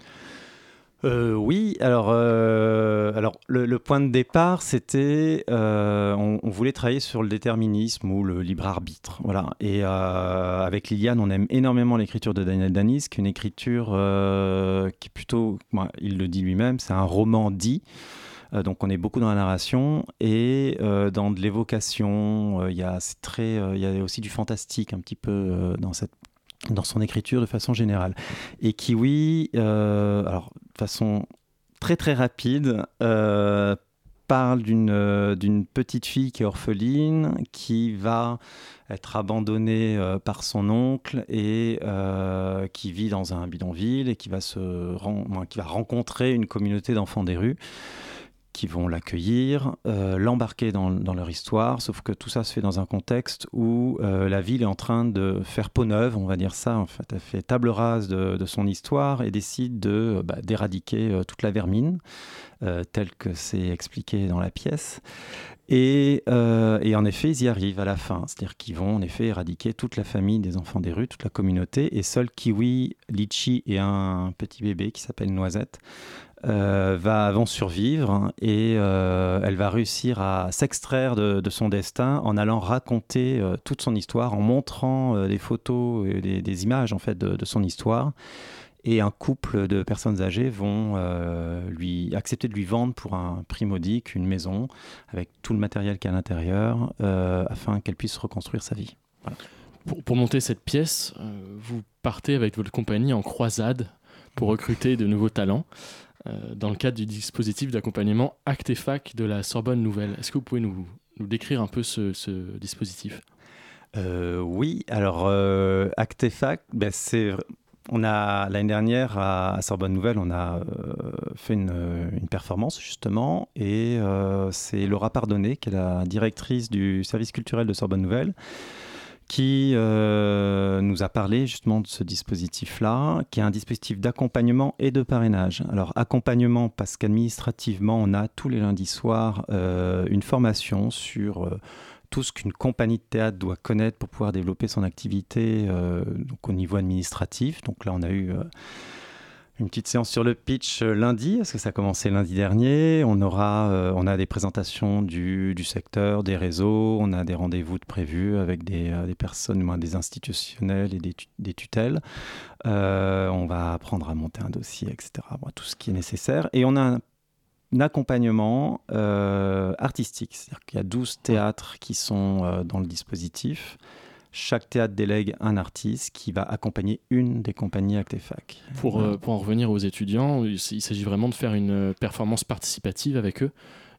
Oui, alors, alors le, point de départ, c'était on, voulait travailler sur le déterminisme ou le libre arbitre, voilà. Et avec Liliane, on aime énormément l'écriture de Daniel Danis, qui est une écriture qui est plutôt, il le dit lui-même, c'est un roman dit. Euh, donc on est beaucoup dans la narration et euh, dans de l'évocation. Euh, il y a il y a aussi du fantastique un petit peu dans cette dans son écriture de façon générale. Et Kiwi, alors de façon très très rapide, parle d'une d'une petite fille qui est orpheline, qui va être abandonnée par son oncle et qui vit dans un bidonville et qui va, se, qui va rencontrer une communauté d'enfants des rues qui vont l'accueillir, euh, l'embarquer dans, leur histoire, sauf que tout ça se fait dans un contexte où euh, la ville est en train de faire peau neuve, on va dire ça, en fait, elle fait table rase de, son histoire et décide de bah, d'éradiquer euh, toute la vermine, telle que c'est expliqué dans la pièce. Et, et, en effet, ils y arrivent à la fin, c'est-à-dire qu'ils vont en effet éradiquer toute la famille des enfants des rues, toute la communauté, et seul Kiwi, Litchi et un petit bébé qui s'appelle Noisette euh, va, vont survivre et euh, elle va réussir à s'extraire de, son destin en allant raconter euh, toute son histoire, en montrant des photos et des, images en fait de, son histoire. Et un couple de personnes âgées vont lui accepter de lui vendre pour un prix modique une maison avec tout le matériel qui est à l'intérieur afin qu'elle puisse reconstruire sa vie. Pour, monter cette pièce, vous partez avec votre compagnie en croisade pour recruter de nouveaux talents. Euh, dans le cadre du dispositif d'accompagnement Actefac de la Sorbonne Nouvelle. Est-ce que vous pouvez nous, nous décrire un peu ce, dispositif? Euh, Oui, alors euh, ben, c'est on a l'année dernière à, Sorbonne Nouvelle, on a fait une, une, performance justement, et c'est Laura Pardonnet, qui est la directrice du service culturel de Sorbonne Nouvelle, qui euh, nous a parlé justement de ce dispositif-là, qui est un dispositif d'accompagnement et de parrainage. Alors accompagnement parce qu'administrativement, on a tous les lundis soirs euh, une formation sur euh, tout ce qu'une compagnie de théâtre doit connaître pour pouvoir développer son activité donc au niveau administratif. Donc là, on a eu une petite séance sur le pitch euh, lundi, parce que ça a commencé lundi dernier? On, aura, euh, on a des présentations du, secteur, des réseaux, on a des rendez-vous de prévus avec des, euh, personnes, des institutionnels et des, tutelles. on va apprendre à monter un dossier, etc. tout ce qui est nécessaire. Et on a accompagnement artistique. C'est-à-dire qu'il y a 12 théâtres qui sont dans le dispositif. Chaque théâtre délègue un artiste qui va accompagner une des compagnies Actefac. Pour, pour en revenir aux étudiants, il s'agit vraiment de faire une performance participative avec eux.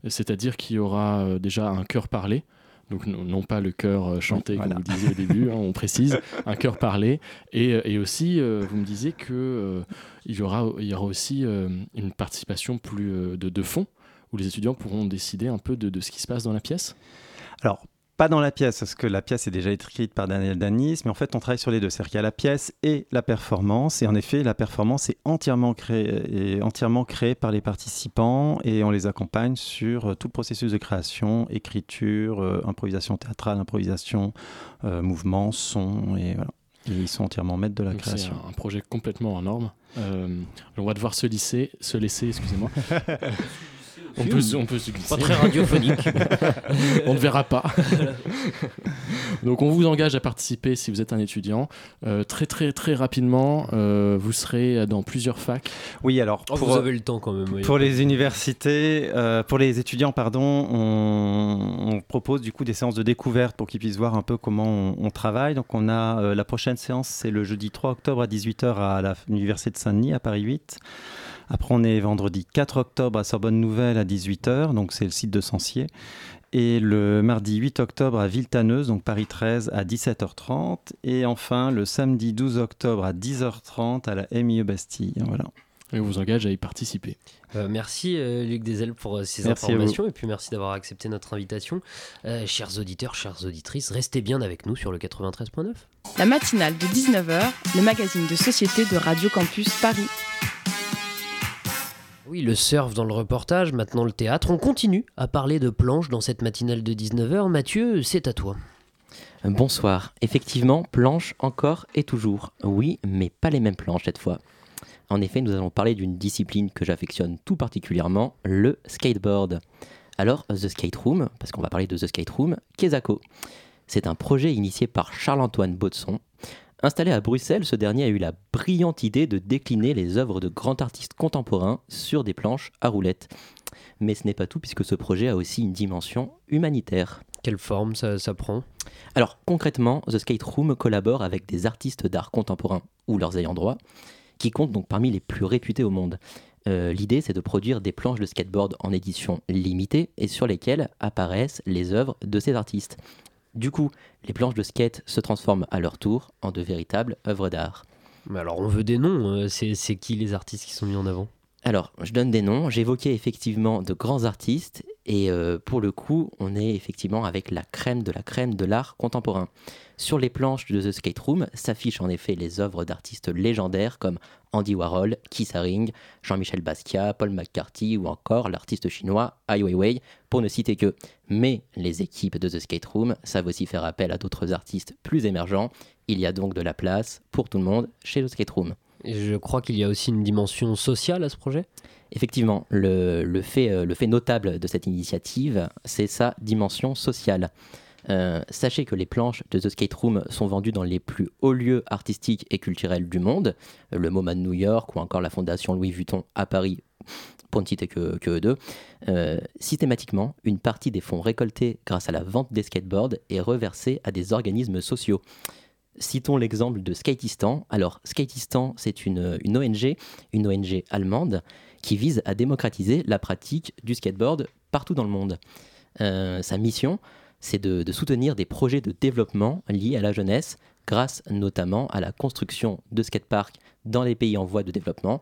C'est-à-dire qu'il y aura déjà un chœur parlé donc non, pas le chœur euh, chanté comme vous disiez au début, hein, on précise, un chœur parlé, et, euh, et aussi euh, vous me disiez que il y aura il y aura aussi une participation plus de, de fond où les étudiants pourront décider un peu de, de ce qui se passe dans la pièce? Alors pas dans la pièce, parce que la pièce est déjà écrite par Daniel Danis, mais en fait, on travaille sur les deux. C'est-à-dire qu'il y a la pièce et la performance. Et en effet, la performance est entièrement créée, entièrement créée par les participants et on les accompagne sur euh, tout le processus de création, écriture, euh, improvisation théâtrale, improvisation, euh, mouvement, son. Et voilà. ils sont entièrement maîtres de la création. C'est un, projet complètement en norme. on va devoir se, se laisser, excusez-moi. On peut, on peut Pas très radiophonique. on ne verra pas. Donc on vous engage à participer si vous êtes un étudiant. Euh, très très très rapidement, euh, vous serez dans plusieurs facs. Oui, alors oh, pour, vous avez le temps quand même. Pour les universités, euh, pour les étudiants, pardon, on, propose du coup des séances de découverte pour qu'ils puissent voir un peu comment on, travaille. Donc on a la prochaine séance, c'est le jeudi 3 octobre à 18h à l'université de Saint-Denis à Paris 8. Après, on est vendredi 4 octobre à Sorbonne Nouvelle à 18h, donc c'est le site de Sancier. Et le mardi 8 octobre à Villetaneuse, donc Paris 13 à 17h30. Et enfin, le samedi 12 octobre à 10h30 à la MIE Bastille. Voilà. Et on vous engage à y participer. Euh, merci euh, Luc Desel pour euh, ces informations et puis merci d'avoir accepté notre invitation. chers auditeurs, chères auditrices, restez bien avec nous sur le 93.9. La matinale de 19h, le magazine de société de Radio Campus Paris. Oui, le surf dans le reportage, maintenant le théâtre. On continue à parler de planches dans cette matinale de 19h. Mathieu, c'est à toi. Bonsoir. Effectivement, planches encore et toujours. Oui, mais pas les mêmes planches cette fois. En effet, nous allons parler d'une discipline que j'affectionne tout particulièrement, le skateboard. Alors, The Skate Room, parce qu'on va parler de The Skate Room, Kezako. C'est un projet initié par Charles-Antoine Baudson, Installé à Bruxelles, ce dernier a eu la brillante idée de décliner les œuvres de grands artistes contemporains sur des planches à roulettes. Mais ce n'est pas tout puisque ce projet a aussi une dimension humanitaire. Quelle forme ça, prend? Alors concrètement, The Skate Room collabore avec des artistes d'art contemporain ou leurs ayants droit, qui comptent donc parmi les plus réputés au monde. Euh, l'idée, c'est de produire des planches de skateboard en édition limitée et sur lesquelles apparaissent les œuvres de ces artistes. Du coup, les planches de skate se transforment à leur tour en de véritables œuvres d'art. Mais alors on veut des noms, euh, c'est qui les artistes qui sont mis en avant? Alors, je donne des noms. J'évoquais effectivement de grands artistes et euh, pour le coup, on est effectivement avec la crème de la crème de l'art contemporain. Sur les planches de The Skate Room s'affichent en effet les œuvres d'artistes légendaires comme Andy Warhol, Keith Haring, Jean-Michel Basquiat, Paul McCarthy ou encore l'artiste chinois Ai Weiwei, pour ne citer que. Mais les équipes de The Skate Room savent aussi faire appel à d'autres artistes plus émergents. Il y a donc de la place pour tout le monde chez The Skate Room. Je crois qu'il y a aussi une dimension sociale à ce projet Effectivement, le, fait, euh, fait notable de cette initiative, c'est sa dimension sociale. Euh, sachez que les planches de The Skate Room sont vendues dans les plus hauts lieux artistiques et culturels du monde, le MoMA de New York ou encore la Fondation Louis Vuitton à Paris, pour ne que, que eux deux. Euh, systématiquement, une partie des fonds récoltés grâce à la vente des skateboards est reversée à des organismes sociaux. Citons l'exemple de Skatistan. Alors, Skatistan, c'est une, ONG, une ONG allemande, qui vise à démocratiser la pratique du skateboard partout dans le monde. Euh, sa mission, c'est de, soutenir des projets de développement liés à la jeunesse, grâce notamment à la construction de skateparks dans les pays en voie de développement.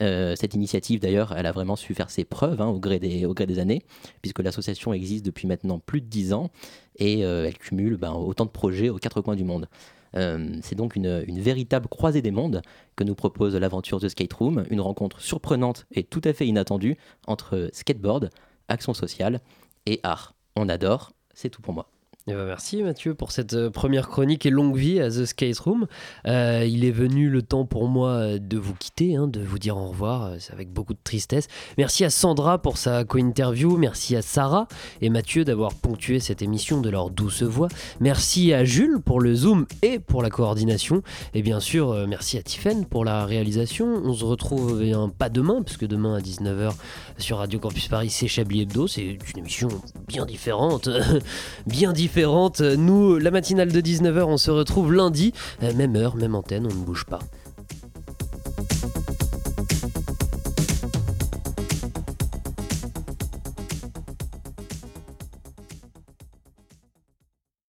Euh, cette initiative, d'ailleurs, elle a vraiment su faire ses preuves hein, au, gré des, années, puisque l'association existe depuis maintenant plus de 10 ans et euh, elle cumule ben, autant de projets aux quatre coins du monde. Euh, c'est donc une, véritable croisée des mondes que nous propose l'aventure de Skate Room, une rencontre surprenante et tout à fait inattendue entre skateboard, action sociale et art. On adore, c'est tout pour moi. Eh ben, merci Mathieu pour cette euh, première chronique et longue vie à The Skate Room. Euh, il est venu le temps pour moi euh, de vous quitter, hein, de vous dire au revoir, c'est avec beaucoup de tristesse. Merci à Sandra pour sa co-interview, merci à Sarah et Mathieu d'avoir ponctué cette émission de leur douce voix. Merci à Jules pour le zoom et pour la coordination. Et bien sûr, merci à Tiffen pour la réalisation. On se retrouve un pas demain, puisque demain à 19h sur Radio Campus Paris, c'est Chablis Hebdo. C'est une émission bien différente, bien différente nous, la matinale de 19h, on se retrouve lundi, euh, même heure, même antenne, on ne bouge pas.